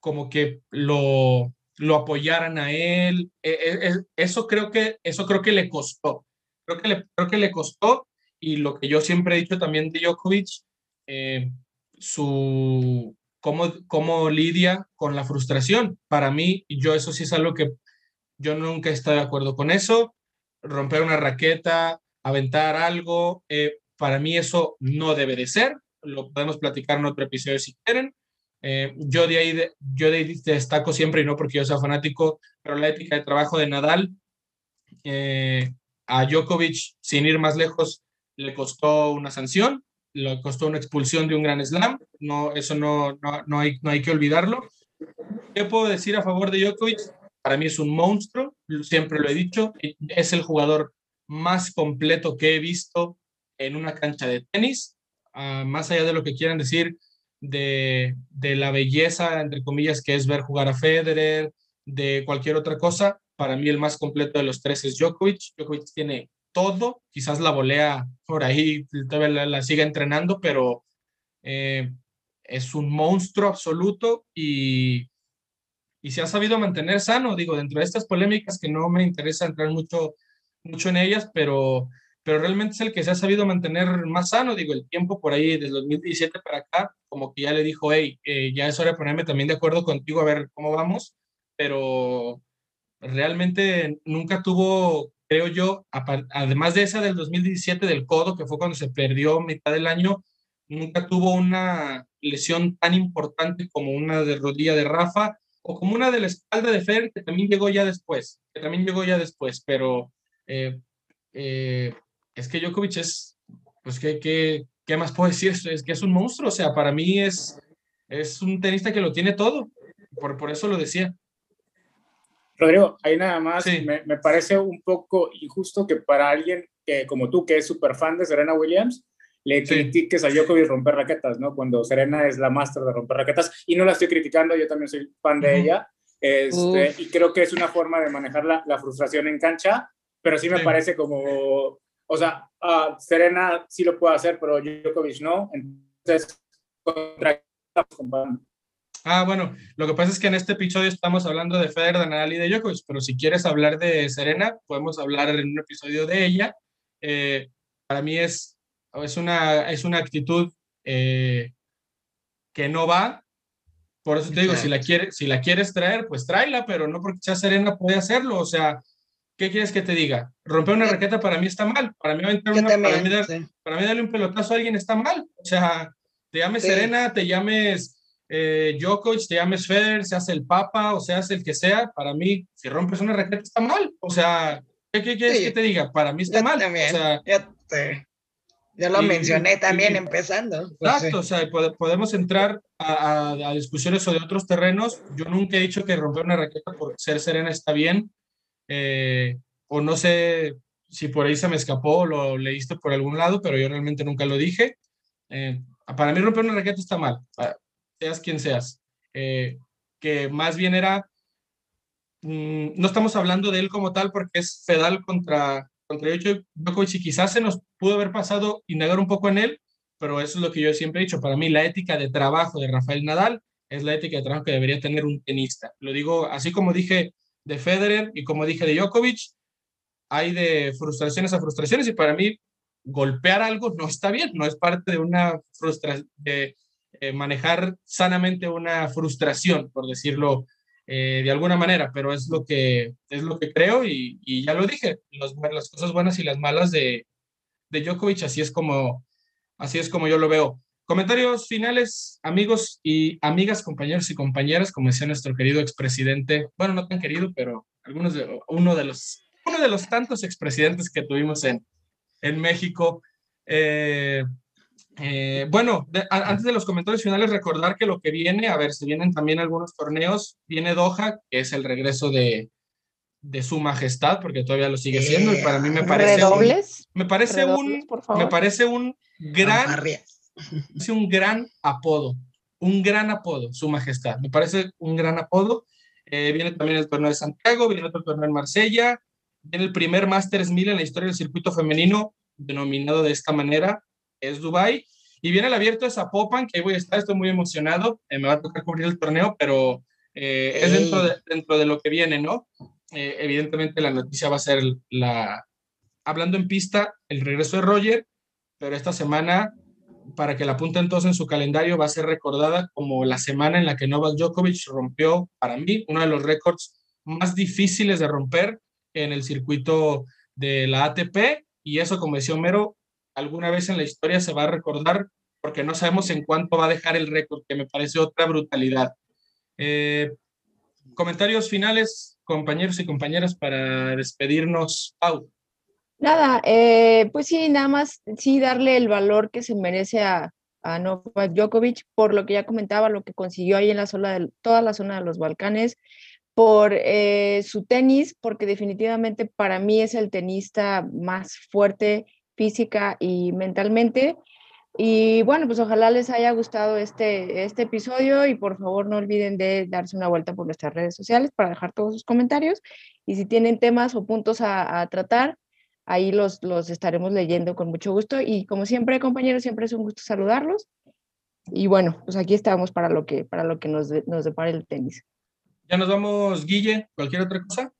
[SPEAKER 1] como que lo, lo apoyaran a él. E, e, e, eso, creo que, eso creo que le costó. Creo que le, creo que le costó y lo que yo siempre he dicho también de Djokovic, eh, su, cómo, cómo lidia con la frustración. Para mí, yo eso sí es algo que yo nunca he estado de acuerdo con eso. Romper una raqueta, aventar algo, eh, para mí eso no debe de ser. Lo podemos platicar en otro episodio si quieren. Eh, yo, de ahí yo de ahí destaco siempre, y no porque yo sea fanático, pero la ética de trabajo de Nadal eh, a Djokovic, sin ir más lejos, le costó una sanción, le costó una expulsión de un gran slam. No, eso no, no, no, hay, no hay que olvidarlo. ¿Qué puedo decir a favor de Djokovic? Para mí es un monstruo, siempre lo he dicho, es el jugador más completo que he visto en una cancha de tenis, ah, más allá de lo que quieran decir de, de, la belleza, entre comillas, que es ver jugar a Federer, de cualquier otra cosa, para mí el más completo de los tres es Djokovic. Djokovic tiene todo, quizás la volea por ahí, todavía la, siga entrenando, pero eh, es un monstruo absoluto y, y se ha sabido mantener sano, digo, dentro de estas polémicas que no me interesa entrar mucho, mucho en ellas, pero, pero realmente es el que se ha sabido mantener más sano, digo, el tiempo por ahí desde 2017 para acá, como que ya le dijo, hey, eh, ya es hora de ponerme también de acuerdo contigo a ver cómo vamos, pero realmente nunca tuvo, creo yo, además de esa del 2017 del codo, que fue cuando se perdió mitad del año, nunca tuvo una lesión tan importante como una de rodilla de Rafa o como una de la espalda de Fer, que también llegó ya después, que también llegó ya después, pero eh, eh, es que Djokovic es, pues, ¿qué, qué, qué más puedo decir? Es que es un monstruo, o sea, para mí es, es un tenista que lo tiene todo, por, por eso lo decía.
[SPEAKER 5] Rodrigo, ahí nada más me, me, parece un poco injusto que para alguien que, como tú, que es súper fan de Serena Williams, le critiques a Djokovic romper raquetas, ¿no? Cuando Serena es la máster de romper raquetas. Y no la estoy criticando, yo también soy fan de ella. Este, y creo que es una forma de manejar la, la frustración en cancha, pero sí me parece como, o sea, uh, Serena sí lo puede hacer, pero Djokovic no. Entonces, contra comparando.
[SPEAKER 1] Ah, bueno, lo que pasa es que en este episodio estamos hablando de Federer, de Nadal y de Djokovic, pero si quieres hablar de Serena, podemos hablar en un episodio de ella. Eh, para mí es, es, una, es una actitud eh, que no va. Por eso te digo, si la, quiere, si la quieres traer, pues tráela, pero no porque sea Serena puede hacerlo. O sea, ¿qué quieres que te diga? Romper una raqueta para mí está mal. Para mí, una, para, mí para mí darle un pelotazo a alguien está mal. O sea, te llames Serena, te llames eh, Djokovic, te llames Federer, se hace el papa o se hace el que sea, para mí, si rompes una raqueta está mal. O sea, ¿qué, quieres que te diga? Para mí está mal.
[SPEAKER 2] También, o sea, ya, lo mencioné también empezando.
[SPEAKER 1] Pues exacto, o sea, podemos entrar a, discusiones sobre otros terrenos. Yo nunca he dicho que romper una raqueta por ser serena está bien. Eh, o no sé si por ahí se me escapó o lo leíste por algún lado, pero yo realmente nunca lo dije. Eh, para mí romper una raqueta está mal seas quien seas, eh, que más bien era, mm, no estamos hablando de él como tal porque es Fedal contra, contra Djokovic y quizás se nos pudo haber pasado y negar un poco en él, pero eso es lo que yo siempre he dicho, para mí la ética de trabajo de Rafael Nadal es la ética de trabajo que debería tener un tenista. Lo digo así como dije de Federer y como dije de Djokovic, hay de frustraciones a frustraciones y para mí golpear algo no está bien, no es parte de una frustración, de, eh, manejar sanamente una frustración, por decirlo eh, de alguna manera, pero es lo que, es lo que creo y, y ya lo dije, las cosas buenas y las malas de, de Djokovic, así es, como, así es como yo lo veo. Comentarios finales, amigos y amigas, compañeros y compañeras, como decía nuestro querido expresidente, bueno, no tan querido, pero algunos de, uno de los, uno de los tantos expresidentes que tuvimos en, en México. Eh, eh, bueno, antes de los comentarios finales, recordar que lo que viene, a ver, se vienen también algunos torneos, viene Doha, que es el regreso de, de su majestad, porque todavía lo sigue siendo, y para mí me parece
[SPEAKER 4] ¿Redobles?
[SPEAKER 1] un, me parece un, me parece un gran, es un gran apodo, un gran apodo, su majestad, me parece un gran apodo. Eh, viene también el torneo de Santiago, viene otro torneo en Marsella, viene el primer Masters 1000 en la historia del circuito femenino, denominado de esta manera, es Dubai, y viene el abierto de Zapopan, que ahí voy a estar, estoy muy emocionado, eh, me va a tocar cubrir el torneo, pero eh, es dentro de, dentro de lo que viene, ¿no? Eh, evidentemente la noticia va a ser la, hablando en pista, el regreso de Roger, pero esta semana, para que la apunten todos en su calendario, va a ser recordada como la semana en la que Novak Djokovic rompió, para mí, uno de los récords más difíciles de romper en el circuito de la ATP, y eso, como decía Homero, alguna vez en la historia se va a recordar porque no sabemos en cuánto va a dejar el récord, que me parece otra brutalidad. Eh, comentarios finales, compañeros y compañeras, para despedirnos. Pau.
[SPEAKER 4] Nada, eh, pues sí, nada más, sí, darle el valor que se merece a, a Novak Djokovic por lo que ya comentaba, lo que consiguió ahí en la zona de toda la zona de los Balcanes, por eh, su tenis, porque definitivamente para mí es el tenista más fuerte física y mentalmente. Y bueno, pues ojalá les haya gustado este, este episodio y por favor no olviden de darse una vuelta por nuestras redes sociales para dejar todos sus comentarios. Y si tienen temas o puntos a, tratar, ahí los, los estaremos leyendo con mucho gusto. Y como siempre, compañeros, siempre es un gusto saludarlos. Y bueno, pues aquí estamos para lo que, para lo que nos, nos depare el tenis.
[SPEAKER 1] Ya nos vamos, Guille. ¿Cualquier otra cosa?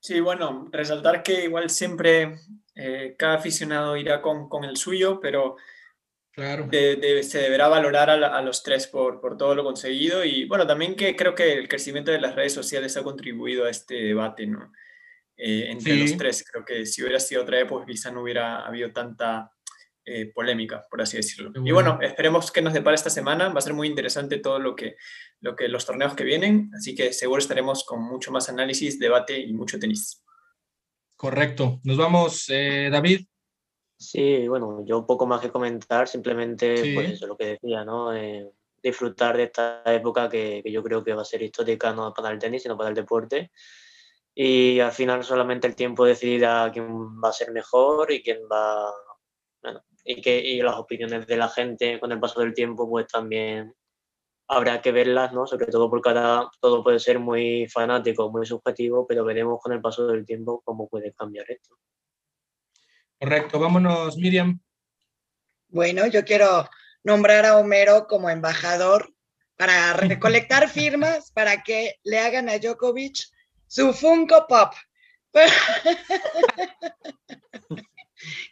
[SPEAKER 3] Sí, bueno, resaltar que igual siempre eh, cada aficionado irá con, con el suyo, pero
[SPEAKER 1] claro.
[SPEAKER 3] se deberá valorar a, los tres por, por, todo lo conseguido y bueno, también que creo que el crecimiento de las redes sociales ha contribuido a este debate, ¿no? Eh, entre los tres. Creo que si hubiera sido otra época quizá no hubiera habido tanta eh, polémica, por así decirlo. Y bueno, esperemos que nos depara esta semana. Va a ser muy interesante todo lo que, lo que los torneos que vienen, así que seguro estaremos con mucho más análisis, debate y mucho tenis.
[SPEAKER 1] Correcto. Nos vamos, eh, David.
[SPEAKER 6] Sí, bueno, yo poco más que comentar, simplemente pues eso lo que decía, ¿no? Eh, disfrutar de esta época que, yo creo que va a ser histórica no para el tenis, sino para el deporte. Y al final solamente el tiempo decidirá quién va a ser mejor y quién va, bueno, y que y las opiniones de la gente con el paso del tiempo pues también habrá que verlas, ¿no? Sobre todo porque ahora todo puede ser muy fanático, muy subjetivo, pero veremos con el paso del tiempo cómo puede cambiar esto.
[SPEAKER 1] Correcto, vámonos, Miriam.
[SPEAKER 2] Bueno, yo quiero nombrar a Homero como embajador para recolectar [laughs] firmas para que le hagan a Djokovic su Funko Pop. [laughs]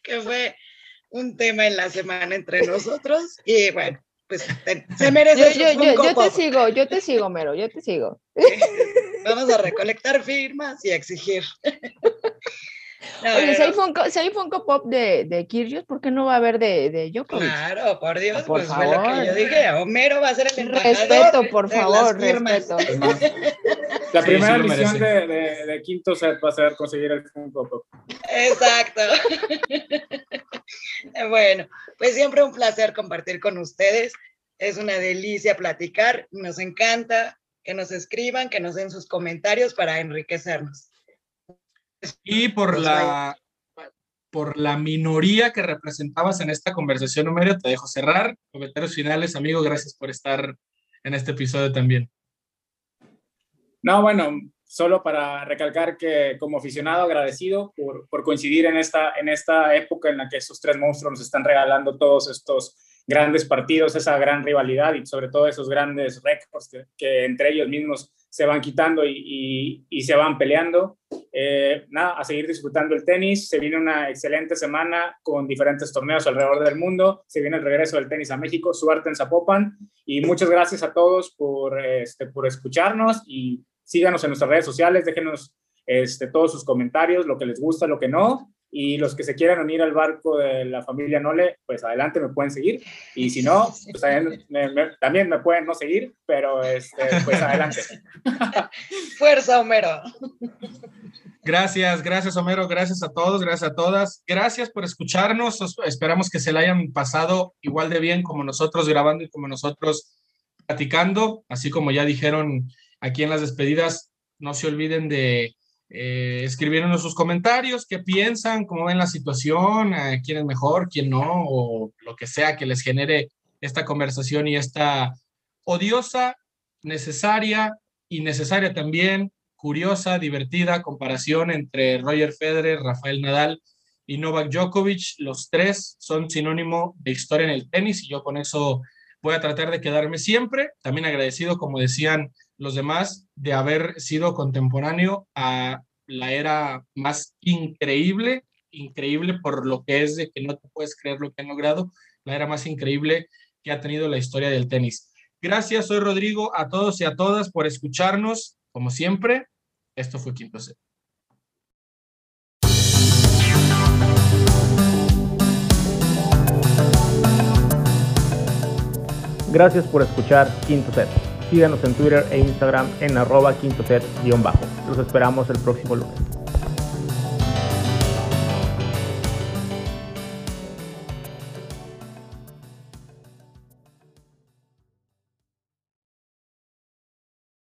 [SPEAKER 2] que fue un tema en la semana entre nosotros y bueno, pues se merece.
[SPEAKER 4] Yo, yo, yo, te sigo, yo te sigo, Mero, yo te sigo. [laughs]
[SPEAKER 2] Vamos a recolectar firmas y a exigir.
[SPEAKER 4] Oye, si, hay Funko, si hay Funko Pop de, de ¿por qué no va a haber de, de Djokovic?
[SPEAKER 2] Claro, por Dios, por pues favor. fue lo que yo dije. Homero va a ser el embajador
[SPEAKER 4] Respeto, por favor, respeto. [laughs]
[SPEAKER 5] La primera misión de, de, de, quinto set va a ser conseguir el Funko Pop.
[SPEAKER 2] Exacto. [laughs] bueno, pues siempre un placer compartir con ustedes. Es una delicia platicar. Nos encanta que nos escriban, que nos den sus comentarios para enriquecernos.
[SPEAKER 1] Y por la, por la minoría que representabas en esta conversación, Homero, te dejo cerrar. Comentarios finales, amigo, gracias por estar en este episodio también.
[SPEAKER 5] No, bueno, solo para recalcar que como aficionado agradecido por, por, coincidir en esta, en esta época en la que esos tres monstruos nos están regalando todos estos grandes partidos, esa gran rivalidad y sobre todo esos grandes récords que, que entre ellos mismos se van quitando y, y, se van peleando. Eh, nada, a seguir disfrutando el tenis. Se viene una excelente semana con diferentes torneos alrededor del mundo. Se viene el regreso del tenis a México. Suerte en Zapopan. Y muchas gracias a todos por, este, por escucharnos y síganos en nuestras redes sociales. Déjenos este, todos sus comentarios, lo que les gusta, lo que no. Y los que se quieran unir al barco de la familia Nole, pues adelante me pueden seguir. Y si no, pues también, me, pueden no seguir, pero este, pues adelante. [laughs]
[SPEAKER 2] Fuerza, Homero.
[SPEAKER 1] Gracias, gracias Homero, gracias a todos, gracias a todas. Gracias por escucharnos. Esperamos que se la hayan pasado igual de bien como nosotros grabando y como nosotros platicando. Así como ya dijeron aquí en las despedidas, no se olviden de eh, escribieron sus comentarios, qué piensan, cómo ven la situación, eh, quién es mejor, quién no, o lo que sea que les genere esta conversación y esta odiosa, necesaria, innecesaria también, curiosa, divertida comparación entre Roger Federer, Rafael Nadal y Novak Djokovic. Los tres son sinónimo de historia en el tenis y yo con eso voy a tratar de quedarme siempre. También agradecido, como decían los demás, de haber sido contemporáneo a la era más increíble, increíble por lo que es de que no te puedes creer lo que han logrado, la era más increíble que ha tenido la historia del tenis. Gracias, soy Rodrigo, a todos y a todas por escucharnos. Como siempre, esto fue Quinto Set.
[SPEAKER 7] Gracias por escuchar Quinto Set. Síganos en Twitter e Instagram en arroba quinto set-bajo. Los esperamos el próximo lunes.